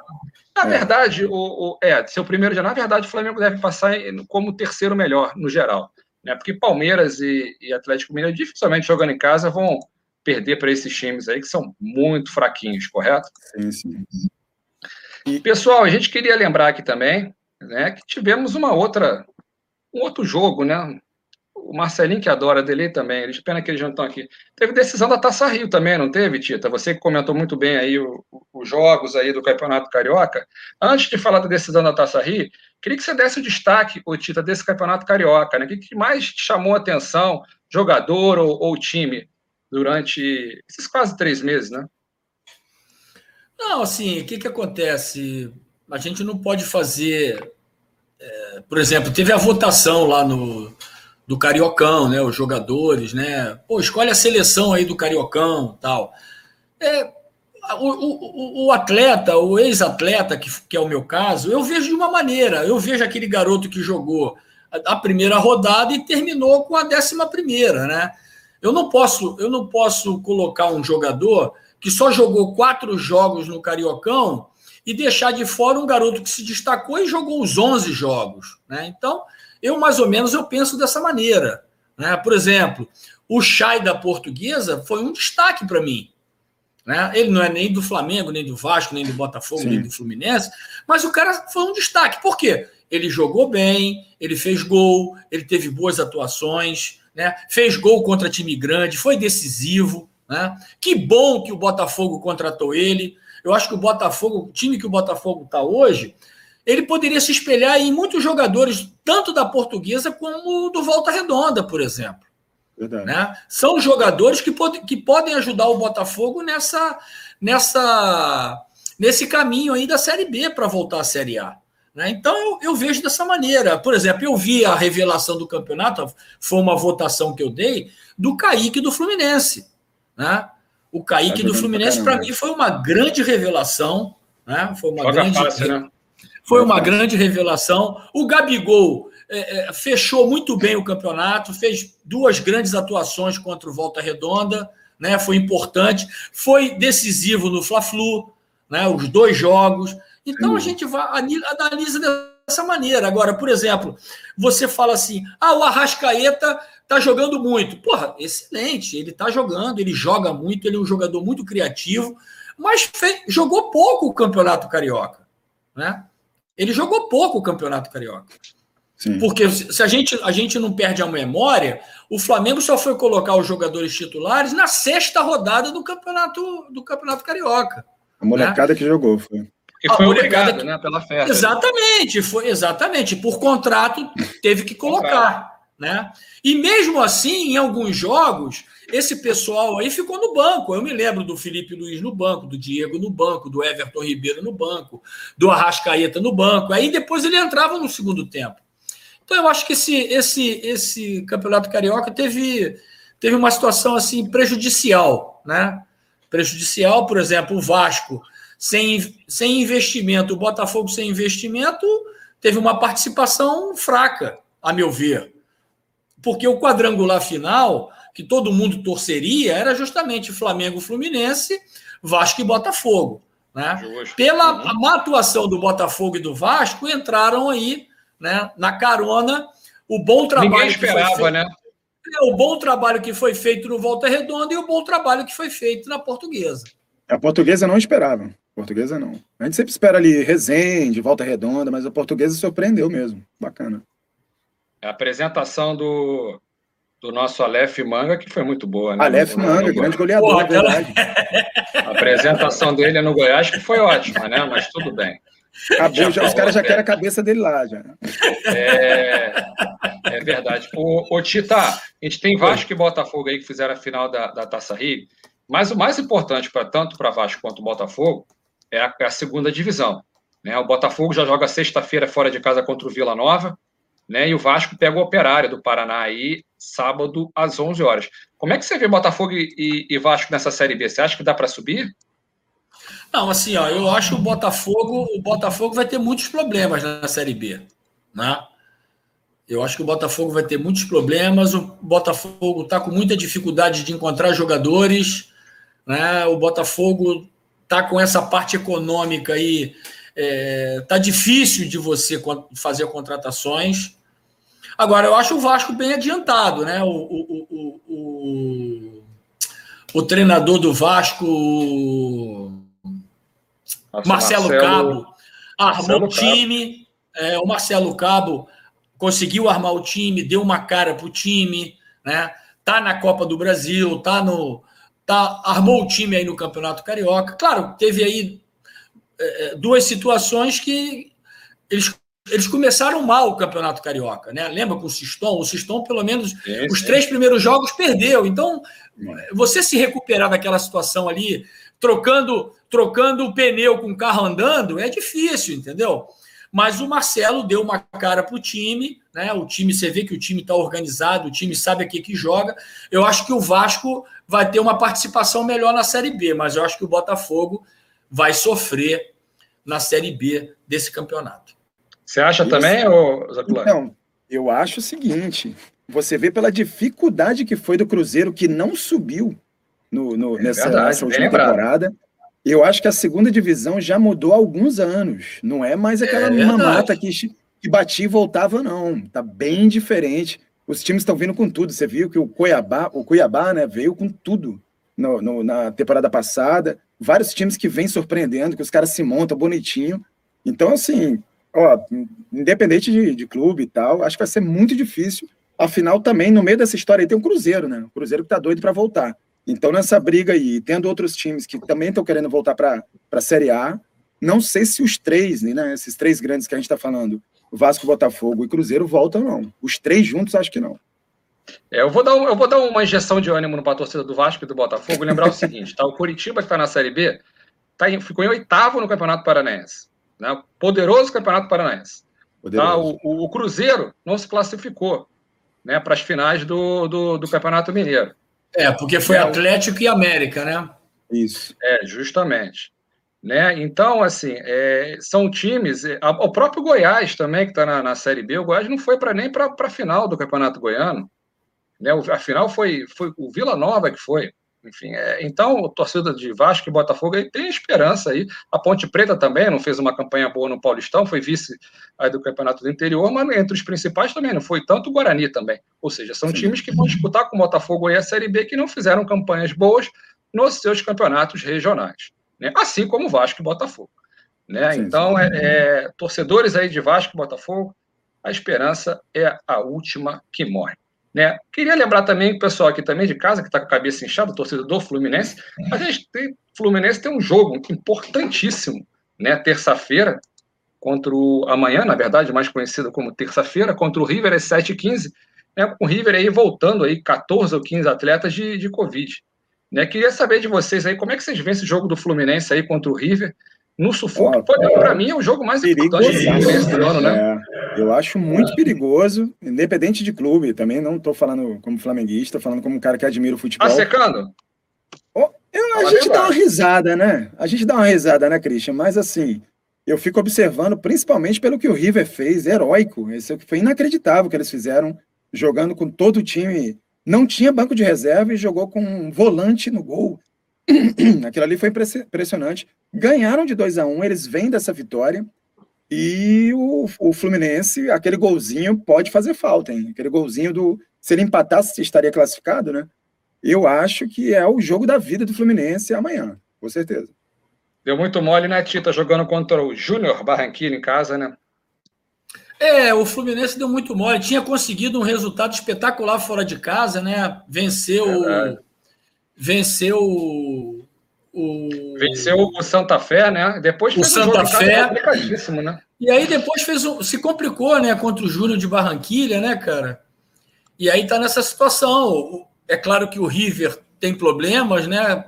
Na é. verdade, o, o, é, seu primeiro geral, na verdade, o Flamengo deve passar como terceiro melhor no geral. Né? Porque Palmeiras e, e Atlético Mineiro, dificilmente jogando em casa, vão perder para esses times aí que são muito fraquinhos, correto? Sim, sim. E... Pessoal, a gente queria lembrar aqui também né, que tivemos uma outra um outro jogo, né? O Marcelinho que adora dele também, eles pena que eles não estão aqui. Teve decisão da Taça Rio também, não teve, Tita? Você que comentou muito bem aí os jogos aí do Campeonato Carioca. Antes de falar da decisão da Taça Rio, queria que você desse o destaque, o Tita, desse Campeonato Carioca, né? O que mais chamou a atenção, jogador ou, ou time, durante esses quase três meses, né? Não, assim, o que, que acontece? A gente não pode fazer por exemplo, teve a votação lá no do Cariocão, né? Os jogadores, né? Pô, escolhe a seleção aí do Cariocão tal. É, o, o, o, atleta, o ex-atleta, que, que é o meu caso, eu vejo de uma maneira. Eu vejo aquele garoto que jogou a, a primeira rodada e terminou com a décima primeira, né? Eu não posso, eu não posso colocar um jogador que só jogou quatro jogos no Cariocão e deixar de fora um garoto que se destacou e jogou os 11 jogos. Né? Então, eu mais ou menos eu penso dessa maneira. Né? Por exemplo, o Chay da Portuguesa foi um destaque para mim. Né? Ele não é nem do Flamengo, nem do Vasco, nem do Botafogo, Sim. nem do Fluminense, mas o cara foi um destaque. Por quê? Ele jogou bem, ele fez gol, ele teve boas atuações, né? fez gol contra time grande, foi decisivo. Né? Que bom que o Botafogo contratou ele. Eu acho que o Botafogo, o time que o Botafogo está hoje, ele poderia se espelhar em muitos jogadores, tanto da portuguesa como do Volta Redonda, por exemplo. Né? São jogadores que, pod que podem ajudar o Botafogo nessa, nessa, nesse caminho aí da Série B para voltar à Série A. Né? Então eu, eu, vejo dessa maneira. Por exemplo, eu vi a revelação do campeonato, foi uma votação que eu dei, do Kaique do Fluminense. Né? O Kaique tá do Fluminense, para mim, foi uma grande revelação. Né? Foi uma grande. Fácil, né? Foi uma grande revelação. O Gabigol é, é, fechou muito bem o campeonato, fez duas grandes atuações contra o Volta Redonda, né? Foi importante, foi decisivo no Fla-Flu, né? Os dois jogos. Então Sim. a gente vai analisa dessa maneira. Agora, por exemplo, você fala assim: ah, o Arrascaeta Tá jogando muito. Porra, excelente. Ele tá jogando, ele joga muito, ele é um jogador muito criativo, mas fez, jogou pouco o Campeonato Carioca. Né? Ele jogou pouco o Campeonato Carioca. Sim. Porque se a gente, a gente não perde a memória, o Flamengo só foi colocar os jogadores titulares na sexta rodada do Campeonato, do campeonato Carioca. A molecada né? que jogou foi. E foi obrigado, que... né, pela festa. Exatamente, foi exatamente. Por contrato, teve que colocar. Né? E mesmo assim, em alguns jogos, esse pessoal aí ficou no banco. Eu me lembro do Felipe Luiz no banco, do Diego no banco, do Everton Ribeiro no banco, do Arrascaeta no banco. Aí depois ele entrava no segundo tempo. Então eu acho que esse, esse, esse campeonato carioca teve, teve uma situação assim prejudicial, né? prejudicial. Por exemplo, o Vasco sem, sem investimento, o Botafogo sem investimento teve uma participação fraca, a meu ver. Porque o quadrangular final, que todo mundo torceria, era justamente Flamengo, Fluminense, Vasco e Botafogo. Né? Pela uhum. má atuação do Botafogo e do Vasco, entraram aí né, na carona o bom trabalho. Ninguém esperava, feito, né? É, o bom trabalho que foi feito no Volta Redonda e o bom trabalho que foi feito na Portuguesa. A Portuguesa não esperava. Portuguesa não. A gente sempre espera ali Resende, Volta Redonda, mas a Portuguesa surpreendeu mesmo. Bacana. A apresentação do, do nosso Aleph Manga, que foi muito boa, né? Aleph Manga, no, grande goleador, Porra, verdade. A apresentação dele no Goiás que foi ótima, né? Mas tudo bem. Acabou, já, os caras já querem a cabeça dele lá, já. É, é verdade. O, o Tita, a gente tem Vasco e Botafogo aí que fizeram a final da, da Taça Rio, mas o mais importante para tanto para Vasco quanto Botafogo é a, é a segunda divisão. Né? O Botafogo já joga sexta-feira fora de casa contra o Vila Nova, né? E o Vasco pega o Operário do Paraná aí sábado às 11 horas. Como é que você vê Botafogo e, e Vasco nessa Série B? Você acha que dá para subir? Não, assim, ó, eu acho que o Botafogo, o Botafogo vai ter muitos problemas na Série B, né? Eu acho que o Botafogo vai ter muitos problemas. O Botafogo está com muita dificuldade de encontrar jogadores, né? O Botafogo está com essa parte econômica aí, é, tá difícil de você fazer contratações. Agora, eu acho o Vasco bem adiantado, né? O, o, o, o, o treinador do Vasco nossa, Marcelo, Marcelo, Cabo armou o time. É, o Marcelo Cabo conseguiu armar o time, deu uma cara para o time, né? Tá na Copa do Brasil, tá no, tá armou o time aí no Campeonato Carioca. Claro, teve aí é, é duas situações que eles eles começaram mal o Campeonato Carioca, né? Lembra com o Siston? O Siston, pelo menos, é, os três primeiros jogos perdeu. Então, você se recuperar daquela situação ali, trocando trocando o pneu com o carro andando, é difícil, entendeu? Mas o Marcelo deu uma cara para o time, né? O time, você vê que o time está organizado, o time sabe aqui que joga. Eu acho que o Vasco vai ter uma participação melhor na Série B, mas eu acho que o Botafogo vai sofrer na Série B desse campeonato. Você acha também, ou Então, eu acho o seguinte: você vê pela dificuldade que foi do Cruzeiro que não subiu no, no é nessa, verdade, nessa última temporada. Eu acho que a segunda divisão já mudou há alguns anos. Não é mais aquela é mamata que, que batia e voltava, não. Tá bem diferente. Os times estão vindo com tudo. Você viu que o Cuiabá, o Cuiabá, né, veio com tudo no, no, na temporada passada. Vários times que vêm surpreendendo, que os caras se montam bonitinho. Então, assim, ó, independente de, de clube e tal, acho que vai ser muito difícil. Afinal, também, no meio dessa história aí, tem um Cruzeiro, né? O Cruzeiro que tá doido para voltar. Então, nessa briga aí, tendo outros times que também estão querendo voltar para a Série A, não sei se os três, né, esses três grandes que a gente está falando, Vasco, Botafogo e Cruzeiro, voltam, não. Os três juntos, acho que não. É, eu, vou dar um, eu vou dar uma injeção de ânimo para a torcida do Vasco e do Botafogo. Lembrar o seguinte: tá, o Curitiba, que está na Série B, tá em, ficou em oitavo no Campeonato Paranaense. Né? Poderoso Campeonato Paranaense. Tá, o, o, Cruzeiro não se classificou né, para as finais do, do, do Campeonato Mineiro. É, porque foi é, Atlético e América, né? Isso. É, justamente. Né? Então, assim, é, são times. A, o próprio Goiás também, que está na, na, Série B, o Goiás não foi para nem para a final do Campeonato Goiano. Né? O, a final foi, foi o Vila Nova que foi. Enfim, é, então, o torcida de Vasco e Botafogo aí tem esperança aí. A Ponte Preta também não fez uma campanha boa no Paulistão, foi vice aí do Campeonato do Interior, mas entre os principais também não foi tanto o Guarani também. Ou seja, são Sim. times que vão disputar com o Botafogo aí a Série B que não fizeram campanhas boas nos seus campeonatos regionais, né? assim como Vasco e Botafogo. Né? Sim, então, é, é, torcedores aí de Vasco e Botafogo, a esperança é a última que morre. Né? Queria lembrar também o pessoal aqui também de casa, que está com a cabeça inchada, torcedor do Fluminense, a gente tem, Fluminense tem um jogo importantíssimo, né? Terça-feira, contra o. Amanhã, na verdade, mais conhecido como terça-feira, contra o River às 7h15, né? Com o River aí voltando aí 14 ou 15 atletas de, de Covid. Né? Queria saber de vocês aí, como é que vocês veem esse jogo do Fluminense aí contra o River? No sufoco. Para mim, é o jogo mais importante do ano, né? É, eu acho muito perigoso, independente de clube. Também não estou falando como flamenguista, falando como um cara que admira o futebol. Tá secando? Oh, Eu, a gente dá uma risada, né? A gente dá uma risada, né, Christian? Mas assim, eu fico observando, principalmente pelo que o River fez, heróico. Esse foi inacreditável que eles fizeram, jogando com todo o time. Não tinha banco de reserva e jogou com um volante no gol. [clears throat] Aquilo ali foi impressionante. Ganharam de 2 a 1 um, eles vêm dessa vitória. E o, o Fluminense, aquele golzinho pode fazer falta, hein? Aquele golzinho do. Se ele empatasse, estaria classificado, né? Eu acho que é o jogo da vida do Fluminense amanhã, com certeza. Deu muito mole, né, Tita, jogando contra o Júnior Barranquilla em casa, né? É, o Fluminense deu muito mole. Tinha conseguido um resultado espetacular fora de casa, né? Venceu. É venceu o. Venceu o Santa Fé, né? Depois o Santa um Fé. Né? E aí depois fez um, se complicou, né, contra o Júnior de Barranquilha, né, cara? E aí tá nessa situação. É claro que o River tem problemas, né?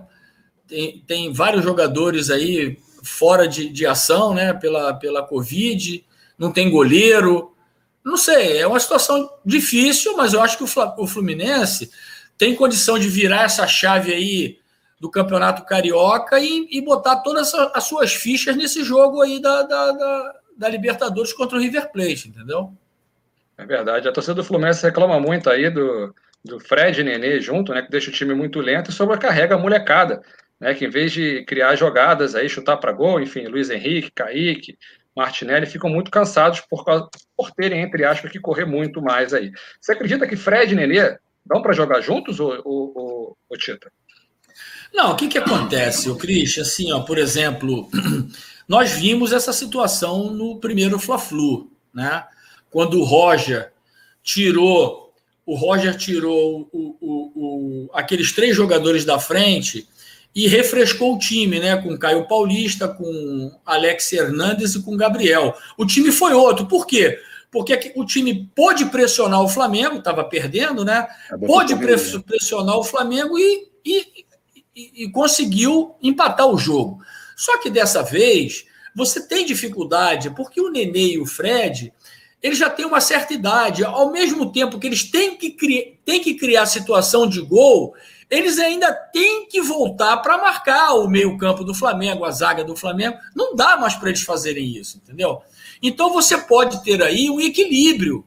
Tem, tem vários jogadores aí fora de, de ação, né? Pela, pela Covid, não tem goleiro. Não sei, é uma situação difícil, mas eu acho que o Fluminense tem condição de virar essa chave aí do Campeonato Carioca e, e botar todas as suas fichas nesse jogo aí da, da, da, da Libertadores contra o River Plate, entendeu? É verdade. A torcida do Fluminense reclama muito aí do, do Fred e Nenê junto, né? Que deixa o time muito lento e sobrecarrega a molecada, né? Que em vez de criar jogadas aí, chutar para gol, enfim, Luiz Henrique, Kaique, Martinelli ficam muito cansados por, causa, por terem, entre aspas, que correr muito mais aí. Você acredita que Fred e Nenê dão para jogar juntos, o, o, o, Tita? Não, o que, que acontece, o Cris? Assim, ó, por exemplo, [clears throat] nós vimos essa situação no primeiro Fla-Flu, né? Quando o Roger tirou, o Roger tirou o, o, o, aqueles três jogadores da frente e refrescou o time, né? Com Caio Paulista, com Alex Hernandes e com Gabriel. O time foi outro. Por quê? O time pôde pressionar o Flamengo, estava perdendo, né? Pôde pressionar o Flamengo e, e, e, conseguiu empatar o jogo. Só que dessa vez você tem dificuldade, porque o Nenê e o Fred eles já têm uma certa idade, ao mesmo tempo que eles têm que, cri têm que criar situação de gol, eles ainda têm que voltar para marcar o meio-campo do Flamengo, a zaga do Flamengo. Não dá mais para eles fazerem isso, entendeu? Então você pode ter aí um equilíbrio.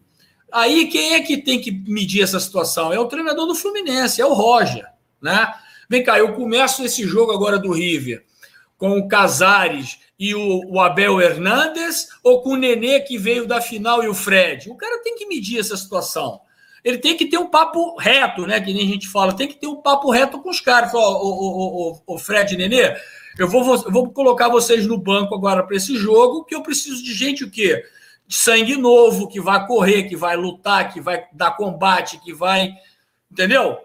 Aí quem é que tem que medir essa situação? É o treinador do Fluminense, é o Roger, né? Vem cá, eu começo esse jogo agora do River com o Casares e o, o, Abel Hernandes ou com o Nenê que veio da final e o Fred? O cara tem que medir essa situação. Ele tem que ter um papo reto, né? Que nem a gente fala, tem que ter um papo reto com os caras. Ó, o, o, o, o Fred Nenê, eu vou, eu vou colocar vocês no banco agora para esse jogo, que eu preciso de gente o quê? De sangue novo, que vai correr, que vai lutar, que vai dar combate, que vai. Entendeu?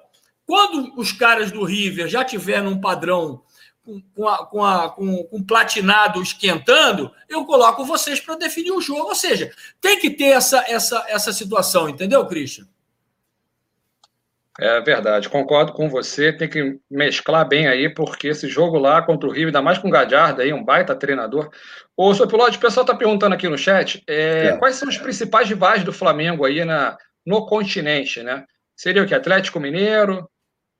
Quando os caras do River já tiverem um padrão com, com, a, com, a, com, com platinado esquentando, eu coloco vocês para definir o jogo. Ou seja, tem que ter essa, essa, essa situação, entendeu, Christian? É verdade, concordo com você. Tem que mesclar bem aí, porque esse jogo lá contra o River, ainda mais com o Gadiardo aí, um baita treinador. Ô, seu piloto, o pessoal está perguntando aqui no chat é, é. quais são os principais rivais do Flamengo aí na, no continente, né? Seria o que? Atlético Mineiro?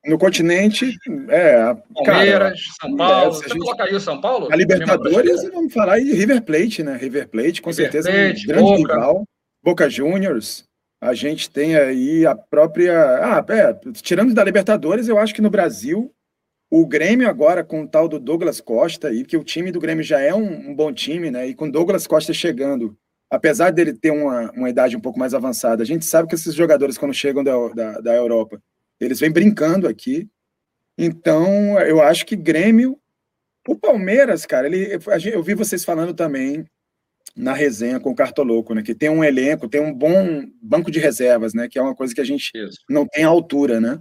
No continente, é. Palmeiras, cara, São Paulo. Você gente... coloca aí o São Paulo? A Libertadores, vamos falar aí River Plate, né? River Plate, com River certeza, Plate, um grande Boca. rival. Boca Juniors a gente tem aí a própria. Ah, é, tirando da Libertadores, eu acho que no Brasil, o Grêmio agora, com o tal do Douglas Costa, e que o time do Grêmio já é um, um bom time, né? E com Douglas Costa chegando, apesar dele ter uma, uma idade um pouco mais avançada, a gente sabe que esses jogadores, quando chegam da, da, da Europa, eles vêm brincando aqui. Então, eu acho que Grêmio. O Palmeiras, cara, ele, eu vi vocês falando também na resenha com o Cartoloco, né? Que tem um elenco, tem um bom banco de reservas, né? Que é uma coisa que a gente isso. não tem altura, né?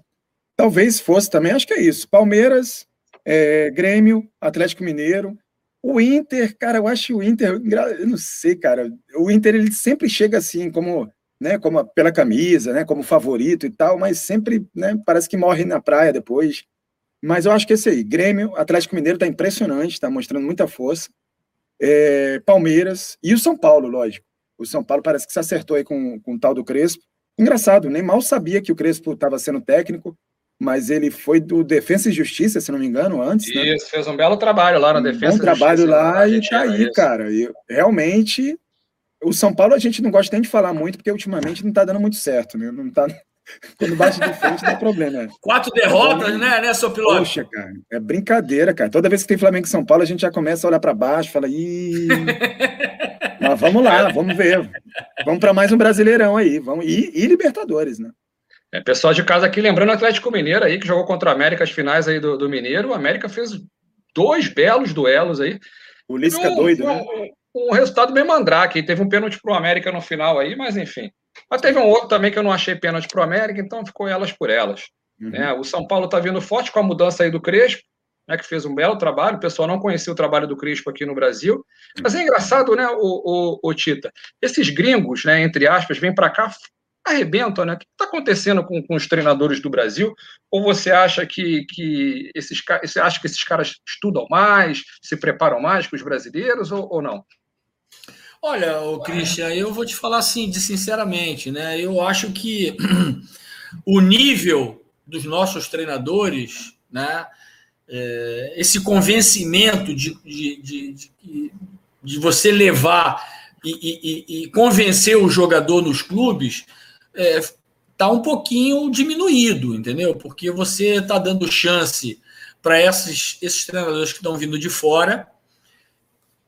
Talvez fosse também, acho que é isso. Palmeiras, é, Grêmio, Atlético Mineiro. O Inter, cara, eu acho o Inter, eu não sei, cara. O Inter ele sempre chega assim, como, né, como pela camisa, né, como favorito e tal, mas sempre, né, parece que morre na praia depois. Mas eu acho que esse aí, Grêmio, Atlético Mineiro tá impressionante, tá mostrando muita força é, Palmeiras e o São Paulo, lógico. O São Paulo parece que se acertou aí com, com o tal do Crespo. Engraçado, nem mal sabia que o Crespo estava sendo técnico, mas ele foi do Defesa e Justiça, se não me engano, antes. Né? Isso, né? fez um belo trabalho lá na um Defesa. Um trabalho lá e tá aí, isso. cara. E realmente, o São Paulo a gente não gosta nem de falar muito, porque ultimamente não tá dando muito certo, né? Não tá. Quando bate de frente dá problema. Quatro derrotas, é né, né, seu piloto? Poxa, cara, é brincadeira, cara. Toda vez que tem Flamengo e São Paulo, a gente já começa a olhar para baixo, fala, ih. [laughs] Mas vamos lá, vamos ver. Vamos para mais um Brasileirão aí, vamos e, e Libertadores, né? É, pessoal de casa aqui, lembrando o Atlético Mineiro aí, que jogou contra o América as finais aí do, do Mineiro. O América fez dois belos duelos aí. O Lisca um, doido, um, né? Um, um resultado bem mandrake. Teve um pênalti pro América no final aí, mas enfim. Mas teve um outro também que eu não achei pênalti pro América, então ficou elas por elas. Uhum. Né? O São Paulo tá vindo forte com a mudança aí do Crespo, né, que fez um belo trabalho. O pessoal não conhecia o trabalho do Crespo aqui no Brasil. Mas é engraçado, né, o, o, o Tita? Esses gringos, né, entre aspas, vêm para cá arrebentam, né? O que está acontecendo com, com, os treinadores do Brasil? Ou você acha que, que esses você acha que esses caras estudam mais, se preparam mais que os brasileiros ou, ou não? Olha, o Christian, eu vou te falar assim, de sinceramente, né? Eu acho que [clears throat] o nível dos nossos treinadores, né? É, esse convencimento de, de, de, de, de você levar e, e, e, convencer o jogador nos clubes é, tá um pouquinho diminuído, entendeu? Porque você está dando chance para esses, esses treinadores que estão vindo de fora.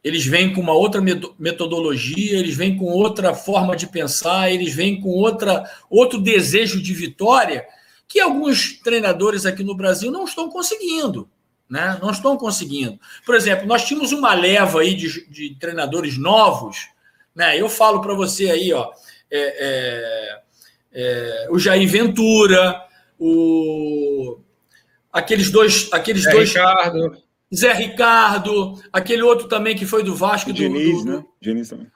Eles vêm com uma outra metodologia, eles vêm com outra forma de pensar, eles vêm com outra, outro desejo de vitória que alguns treinadores aqui no Brasil não estão conseguindo. Né? Não estão conseguindo. Por exemplo, nós tínhamos uma leva aí de, de treinadores novos. Né? Eu falo para você aí, ó, é, é, é, o Jair Ventura, o aqueles dois, aqueles Zé dois Ricardo. Zé Ricardo, aquele outro também que foi do Vasco, do, Diniz, do, né? Diniz também.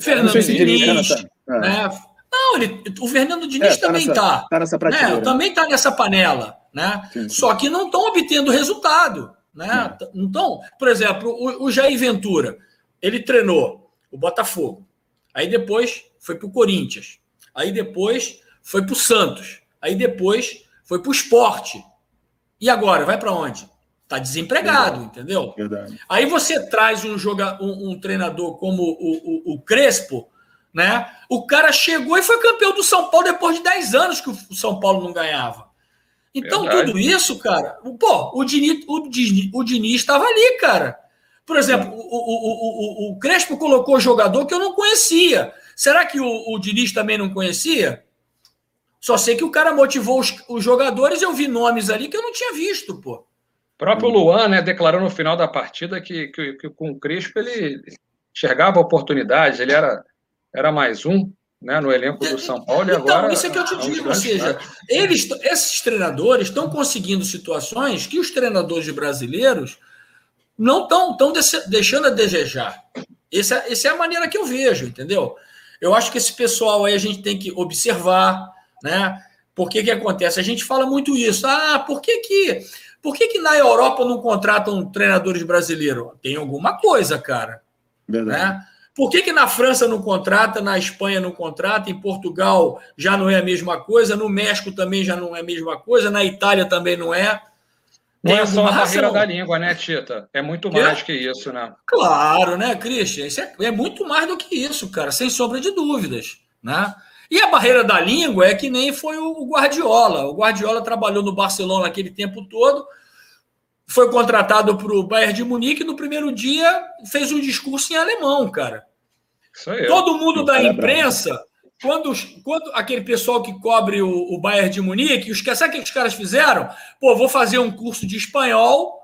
Fernando Diniz, Diniz tá né? Não, ele, o Fernando Diniz é, tá também nessa, tá. Tá nessa prateleira. Né? Também tá nessa panela, né? Sim, sim. Só que não estão obtendo resultado, né? Então, por exemplo, o, o Jair Ventura, ele treinou o Botafogo, aí depois foi para o Corinthians, Aí depois foi para o Santos. Aí depois foi para o esporte. E agora, vai para onde? Está desempregado, Verdade. entendeu? Verdade. Aí você traz um, joga, um, um treinador como o, o, o, Crespo, né? O cara chegou e foi campeão do São Paulo depois de 10 anos que o São Paulo não ganhava. Então, Verdade. tudo isso, cara, pô, o Diniz, o Diniz, o Diniz estava ali, cara. Por exemplo, o, o, o, o, Crespo colocou jogador que eu não conhecia. Será que o, o Diniz também não conhecia? Só sei que o cara motivou os, os jogadores, eu vi nomes ali que eu não tinha visto, pô. O próprio Luan, né, declarou no final da partida que, que, que com o Crespo ele enxergava oportunidades, ele era, era mais um né, no elenco do São Paulo e então, agora. Isso é que eu te digo, ou seja, eles, esses treinadores estão conseguindo situações que os treinadores brasileiros não estão deixando a desejar. Essa, essa é a maneira que eu vejo, entendeu? Eu acho que esse pessoal aí a gente tem que observar, né? Por que que acontece? A gente fala muito isso. Ah, por que que, por que, que na Europa não contratam treinadores brasileiros? Tem alguma coisa, cara. Verdade. Né? Por que, que na França não contrata, na Espanha não contrata, em Portugal já não é a mesma coisa, no México também já não é a mesma coisa, na Itália também não é? Não é só a barreira da língua, né, Tita? É muito mais que, que isso, né? Claro, né, Christian? Isso é, é, muito mais do que isso, cara, sem sombra de dúvidas, né? E a barreira da língua é que nem foi o Guardiola. O Guardiola trabalhou no Barcelona aquele tempo todo, foi contratado para o Bayern de Munique, no primeiro dia fez um discurso em alemão, cara. Todo mundo da imprensa quando, quando aquele pessoal que cobre o, o Bayern de Munique, os, sabe o que os caras fizeram? Pô, vou fazer um curso de espanhol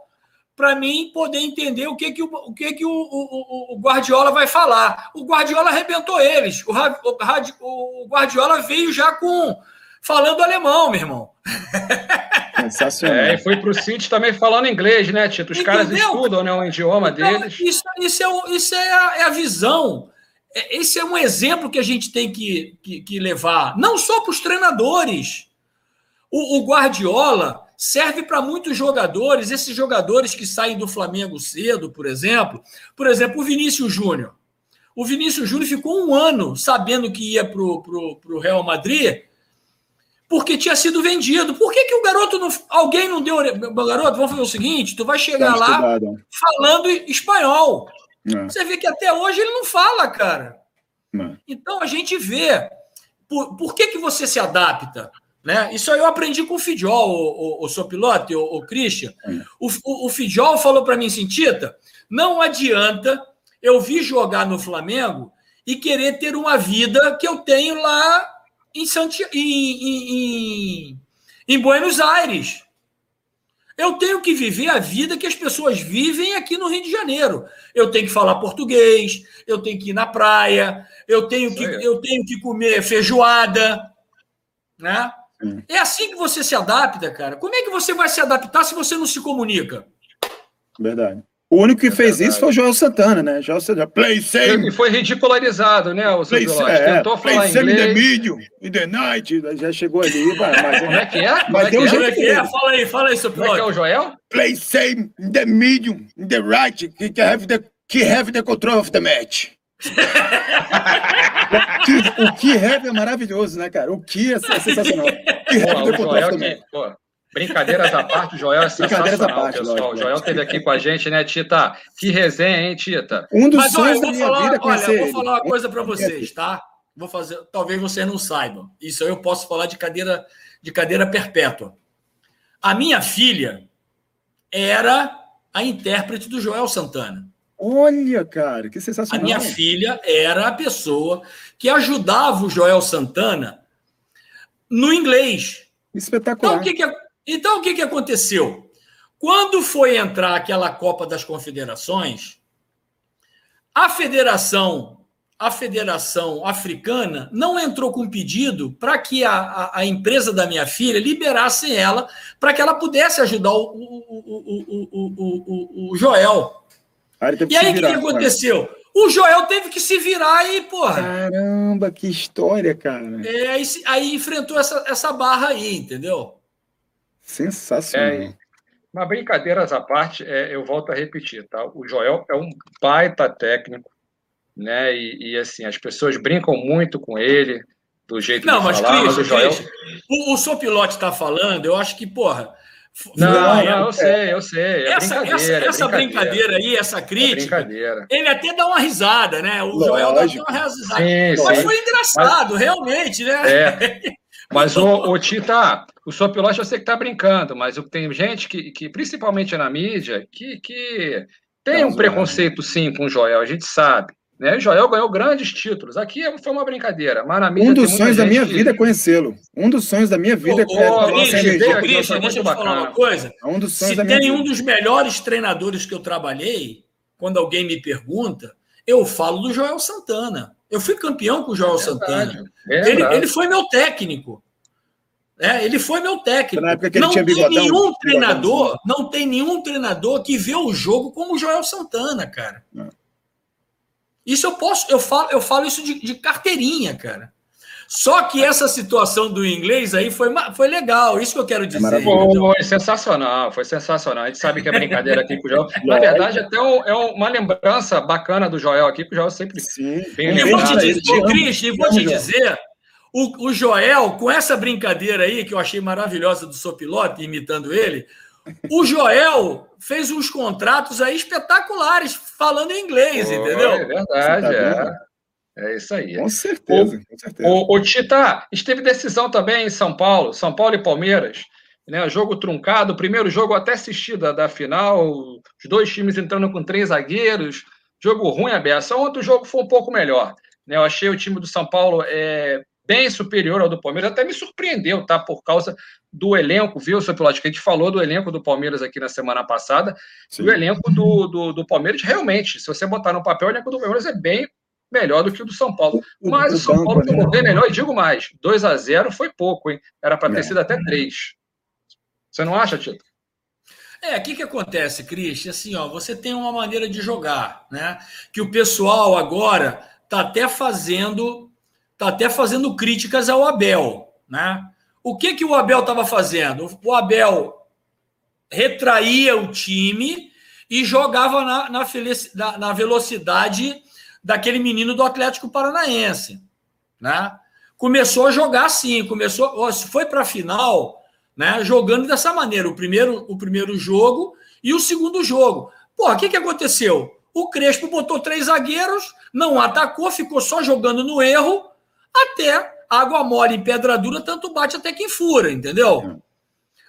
para mim poder entender o que, que, o, o, que, que o, o, o, Guardiola vai falar. O Guardiola arrebentou eles. O, o, o Guardiola veio já com falando alemão, meu irmão. [laughs] Sensacional. É, e foi para o City também falando inglês, né, Tito? Os Entendeu? caras estudam né, o idioma então, deles. Isso, isso, é, isso é, a, é a visão é, esse é um exemplo que a gente tem que, que, que levar, não só para os treinadores. O, o Guardiola serve para muitos jogadores, esses jogadores que saem do Flamengo cedo, por exemplo. Por exemplo, o Vinícius Júnior. O Vinícius Júnior ficou um ano sabendo que ia para o Real Madrid, porque tinha sido vendido. Por que, que o garoto não. Alguém não deu. Garoto, vamos fazer o seguinte: tu vai chegar tá lá falando espanhol. Não. Você vê que até hoje ele não fala, cara. Não. Então a gente vê. Por, por que, que você se adapta? Né? Isso aí eu aprendi com o Fidjol, o, o, o seu piloto, o, o Christian. O, o, o Fidjol falou para mim assim, Tita, não adianta eu vir jogar no Flamengo e querer ter uma vida que eu tenho lá em, Santiago, em, em, em Buenos Aires. Eu tenho que viver a vida que as pessoas vivem aqui no Rio de Janeiro. Eu tenho que falar português, eu tenho que ir na praia, eu tenho que, eu tenho que comer feijoada, né? É assim que você se adapta, cara. Como é que você vai se adaptar se você não se comunica? Verdade. O único que é fez verdade. isso foi o Joel Santana, né? Joel Santana, play same. E foi ridicularizado, né, o play, é, Tentou play falar same inglês. in the medium, in the night. Já chegou ali. Mas, [laughs] como é que é? Mas deu é um jeito que é? Fala aí, fala aí, seu Como é que é o Joel? Play same in the medium, in the right, he have the, he have the control of the match. O que have é maravilhoso, né, cara? O que é sensacional. O que control of the match. Pô. Brincadeiras à parte, o Joel é sensacional, parte, pessoal. Lógico, o Joel esteve aqui com a gente, né, Tita? Que resenha, hein, Tita? Um dos Mas, sonhos olha, da minha falar, vida é Olha, eu vou falar uma coisa para vocês, tá? Vou fazer, talvez vocês não saibam. Isso eu posso falar de cadeira de cadeira perpétua. A minha filha era a intérprete do Joel Santana. Olha, cara, que sensacional. A minha filha era a pessoa que ajudava o Joel Santana no inglês. Espetacular. Então, o que, que, então, o que, que aconteceu? Quando foi entrar aquela Copa das Confederações, a federação, a Federação Africana não entrou com pedido para que a, a, a, empresa da minha filha liberasse ela para que ela pudesse ajudar o, o, o, o Joel. E aí, o que, que aconteceu? O Joel teve que se virar e, porra. Caramba, que história, cara. É, aí, aí enfrentou essa, essa barra aí, entendeu? Sensacional. É, mas brincadeiras à parte, é, eu volto a repetir, tá? O Joel é um baita técnico, né? E, e assim, as pessoas brincam muito com ele, do jeito não, de mas, falar, Cris, mas o Joel... o, o seu pilote está falando, eu acho que, porra... Não, não, eu sei, eu sei. É essa, brincadeira, essa, é essa brincadeira. brincadeira. aí, essa crítica, é ele até dá uma risada, né? O Lógico. Joel dá uma risada. Sim, mas sim. foi engraçado, mas, realmente, né? É. Mas, [laughs] o, o Tita, o seu piloto eu sei que está brincando, mas tem gente que, que, principalmente na mídia, que, que tem tá um preconceito sim com o Joel, a gente sabe. Né? O Joel ganhou grandes títulos. Aqui foi uma brincadeira, mas na mídia. Um dos sonhos da minha que... vida é conhecê-lo. Um dos sonhos da minha vida é oh, Christian, Christian, deixa eu te falar uma coisa. É um dos sonhos Se da minha tem vida. um dos melhores treinadores que eu trabalhei, quando alguém me pergunta, eu falo do Joel Santana. Eu fui campeão com o Joel é Santana. É ele, ele foi meu técnico. É, ele foi meu técnico. Na época que ele não tinha bigodão, tem nenhum treinador, não tem nenhum treinador que vê o jogo como o Joel Santana, cara. Não. Isso eu posso, eu falo, eu falo isso de, de, carteirinha, cara. Só que essa situação do inglês aí foi, foi legal, isso que eu quero dizer. É foi sensacional, foi sensacional. A gente sabe que é brincadeira aqui com o Joel. Na verdade, até é uma lembrança bacana do Joel aqui, que o Joel sempre Sim. bem E vou te dizer, Cris, vou te dizer o, o Joel, com essa brincadeira aí, que eu achei maravilhosa do Sopilote, imitando ele, o Joel fez uns contratos aí espetaculares, falando em inglês, oh, entendeu? É verdade, tá é. É isso aí. Com certeza, o, com certeza. O, o Tita, esteve decisão também em São Paulo, São Paulo e Palmeiras. Né, jogo truncado, primeiro jogo até assistido da, da final, os dois times entrando com três zagueiros, jogo ruim a beça. Ontem o jogo foi um pouco melhor. Né, eu achei o time do São Paulo é, bem superior ao do Palmeiras, até me surpreendeu, tá? Por causa do elenco, viu, seu piloto? Que a gente falou do elenco do Palmeiras aqui na semana passada. Sim. E o elenco do, do, do, Palmeiras, realmente, se você botar no papel, o elenco do Palmeiras é bem melhor do que o do São Paulo. Mas o, o São Paulo foi bem melhor, e digo mais: 2 a 0 foi pouco, hein? Era para ter é. sido até 3. Você não acha, Tito? É, o que, que acontece, Cris? Assim, ó, você tem uma maneira de jogar, né? Que o pessoal agora tá até fazendo está até fazendo críticas ao Abel. Né? O que, que o Abel estava fazendo? O Abel retraía o time e jogava na, na, na, velocidade daquele menino do Atlético Paranaense. Né? começou a jogar assim, começou, foi para a final, né, jogando dessa maneira, o primeiro, o primeiro jogo e o segundo jogo. Pô, o que, que aconteceu? O Crespo botou três zagueiros, não atacou, ficou só jogando no erro, até água mole em pedra dura, tanto bate até quem fura, entendeu?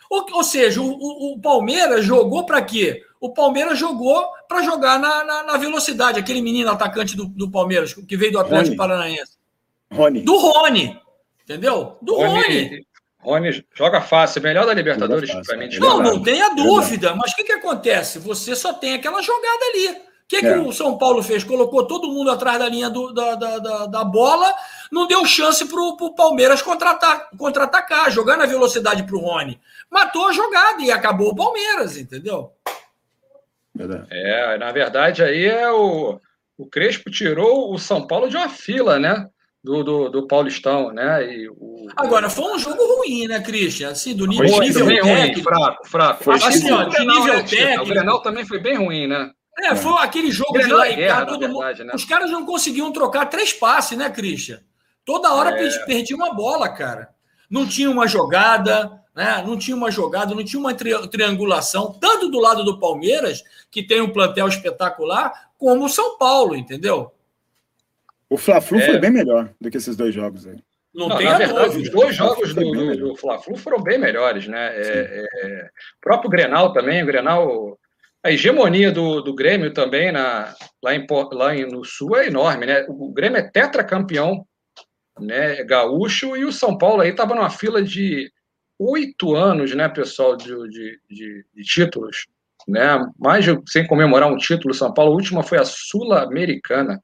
Ou, ou seja, o, o, o Palmeiras jogou para quê? O Palmeiras jogou para jogar na, na, na, velocidade. Aquele menino atacante do, do Palmeiras, que veio do Atlético Rony. Paranaense. Rony. Do Rony. Entendeu? Do Rony. Rony. Rony joga fácil, melhor da Libertadores para mim. Não, não tenha dúvida. Mas o que, que acontece? Você só tem aquela jogada ali. O que, que é. o São Paulo fez? Colocou todo mundo atrás da linha do, da, da, da, da, bola, não deu chance para o Palmeiras contra-atacar, contra jogar na velocidade para o Rony. Matou a jogada e acabou o Palmeiras, entendeu? É, na verdade, aí é o, o Crespo tirou o São Paulo de uma fila, né? Do, do, do Paulistão, né? E o... Agora, foi um jogo ruim, né, Christian? Assim, do nível, foi nível técnico. Ruim, fraco, fraco. Foi assim, ó, de nível né, técnico. O Grenal também foi bem ruim, né? É, foi aquele jogo de lá e cá, todo verdade, mundo... né? Os caras não conseguiam trocar três passes, né, Christian? Toda hora é. perdia uma bola, cara. Não tinha uma jogada, né? não tinha uma jogada, não tinha uma tri triangulação, tanto do lado do Palmeiras, que tem um plantel espetacular, como o São Paulo, entendeu? O Fla-Flu é. foi bem melhor do que esses dois jogos aí. Não, não tem na verdade, dúvida. os dois jogos do, do, do Fla-Flu foram bem melhores, né? É, é, o próprio Grenal também, o Grenal, a hegemonia do, do Grêmio também na, lá, em, lá no Sul é enorme, né? O Grêmio é tetracampeão, né? Gaúcho e o São Paulo aí estava numa fila de oito anos, né, pessoal, de, de, de, de títulos, né? Mais de, sem comemorar um título, São Paulo, a última foi a Sul-Americana.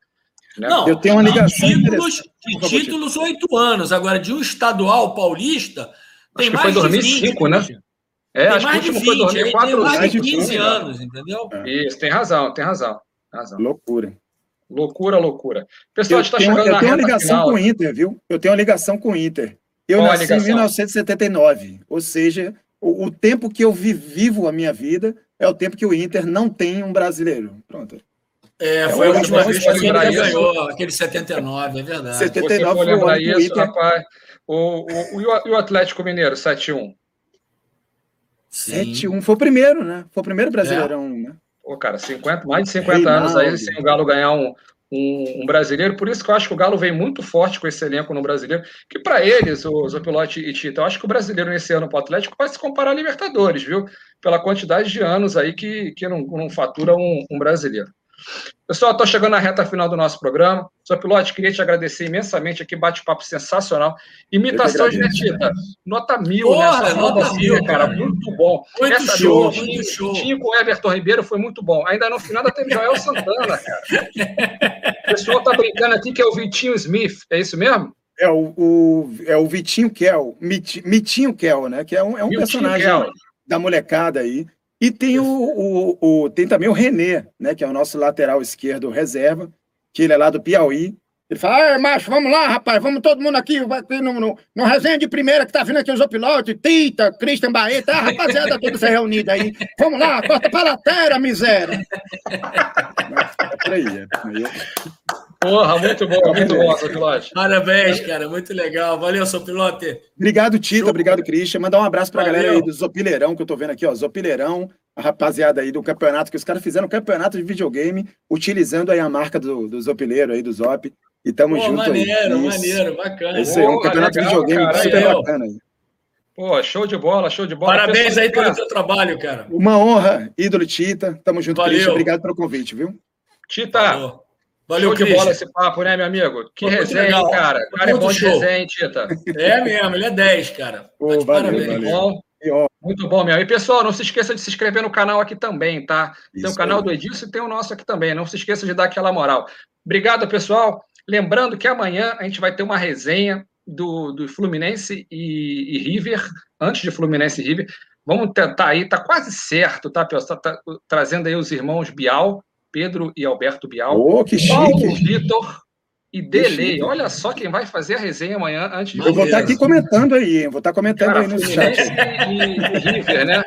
Né? Não, eu tenho uma ligação. Títulos, de títulos, oito anos. Agora, de um estadual paulista, tem mais foi 2005, 20, né? É, tem acho mais que o último 20, foi 2004. Tem mais de 15 anos, entendeu? É. Isso, tem razão, tem razão. razão. Loucura. Loucura, loucura. Pessoal, eu a gente está chegando eu na tenho uma ligação final. com o Inter, viu? Eu tenho uma ligação com o Inter. Eu Qual nasci em 1979, ou seja, o, o, tempo que eu vi, vivo a minha vida é o tempo que o Inter não tem um brasileiro. Pronto. É, foi é a última vez que o Inter ganhou, aquele 79, é verdade. 79 foi o ano isso, Inter... rapaz. O, o, o, o Atlético Mineiro, 7-1. 7-1, foi o primeiro, né? Foi o primeiro brasileirão, é. né? Pô, cara, 50, mais de 50 Reinaldo. anos aí sem o Galo ganhar um, um, um, brasileiro, por isso que eu acho que o Galo vem muito forte com esse elenco no brasileiro, que para eles, o Zopilote e Tita, eu acho que o brasileiro nesse ano para o Atlético vai se comparar a Libertadores, viu? Pela quantidade de anos aí que, que não, não fatura um, um brasileiro. Pessoal, estou chegando na reta final do nosso programa. Sou pilote, queria te agradecer imensamente aqui, bate-papo sensacional. Imitações, né, Tita? Nota mil, Porra, né? nota mil, cara. Muito bom. Muito Essa show, do muito show. Tinha com o Everton Ribeiro foi muito bom. Ainda no final da teve Joel Santana, cara. O pessoal está brincando aqui que é o Vitinho Smith, é isso mesmo? É o, o, é o Vitinho Kel, Mitinho Kel, né? Que é um, é um personagem Kel. da molecada aí. E tem, o, o, o, tem também o René, né, que é o nosso lateral esquerdo reserva, que ele é lá do Piauí. Ele fala, ah, macho, vamos lá, rapaz, vamos todo mundo aqui, vai ter no, no, no resenha de primeira que tá vindo aqui os pilotos, Tita, Christian Baeta, a rapaziada toda se reunida aí. Vamos lá, corta para a terra, miséria. é é. Porra, muito bom, muito bom, seu pilote. Parabéns, cara, muito legal. Valeu, seu pilote. Obrigado, Tita, Show. obrigado, Christian. Mandar um abraço pra Valeu. galera aí do Zopileirão, que eu tô vendo aqui, ó, Zopileirão, a rapaziada aí do campeonato, que os caras fizeram um campeonato de videogame, utilizando aí a marca do, do Zopileiro aí, do Zop. E tamo Pô, junto maneiro, aí. maneiro, bacana. Esse é um campeonato legal, de videogame cara, super aí, bacana aí. Pô, show de bola, show de bola. Parabéns aí pelo seu trabalho, cara. Uma honra, ídolo Tita. Tamo junto, Valeu. Christian. Obrigado pelo convite, viu? Tita, Valeu. Valeu, show de bola esse papo, né, meu amigo? Que Foi resenha, legal. cara. O cara é bom show. de resenha, Tita. É mesmo, ele é 10, cara. Pô, valeu, parabéns. Valeu. Bom. Muito bom, meu. E pessoal, não se esqueça de se inscrever no canal aqui também, tá? Tem Isso o canal do Edilson e tem o nosso aqui também. Não se esqueça de dar aquela moral. Obrigado, pessoal. Lembrando que amanhã a gente vai ter uma resenha do, do Fluminense e, e River, antes de Fluminense e River. Vamos tentar aí, tá quase certo, tá, pessoal? Tá, tá, trazendo aí os irmãos Bial, Pedro e Alberto Bial. Oh, que chique! Paulo Vitor e Delay. Olha só quem vai fazer a resenha amanhã antes de. Eu vou estar aqui comentando aí, vou estar comentando Cara, aí no chat. E, e River, né?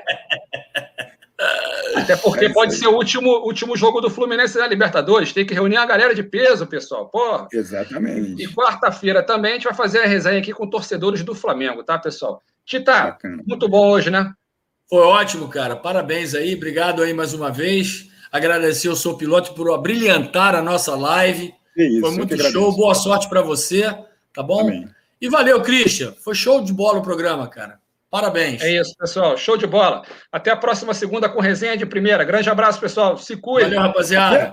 Até porque é pode ser o último, último jogo do Fluminense da Libertadores. Tem que reunir a galera de peso, pessoal. Pô. Exatamente. E quarta-feira também a gente vai fazer a resenha aqui com torcedores do Flamengo, tá, pessoal? Tita, muito bom hoje, né? Foi ótimo, cara. Parabéns aí. Obrigado aí mais uma vez. Agradecer ao seu piloto por brilhantar a nossa live. Isso, Foi muito show. Boa sorte para você, tá bom? Amém. E valeu, Christian. Foi show de bola o programa, cara. Parabéns. É isso, pessoal. Show de bola. Até a próxima segunda com resenha de primeira. Grande abraço, pessoal. Se cuida. Valeu, rapaziada.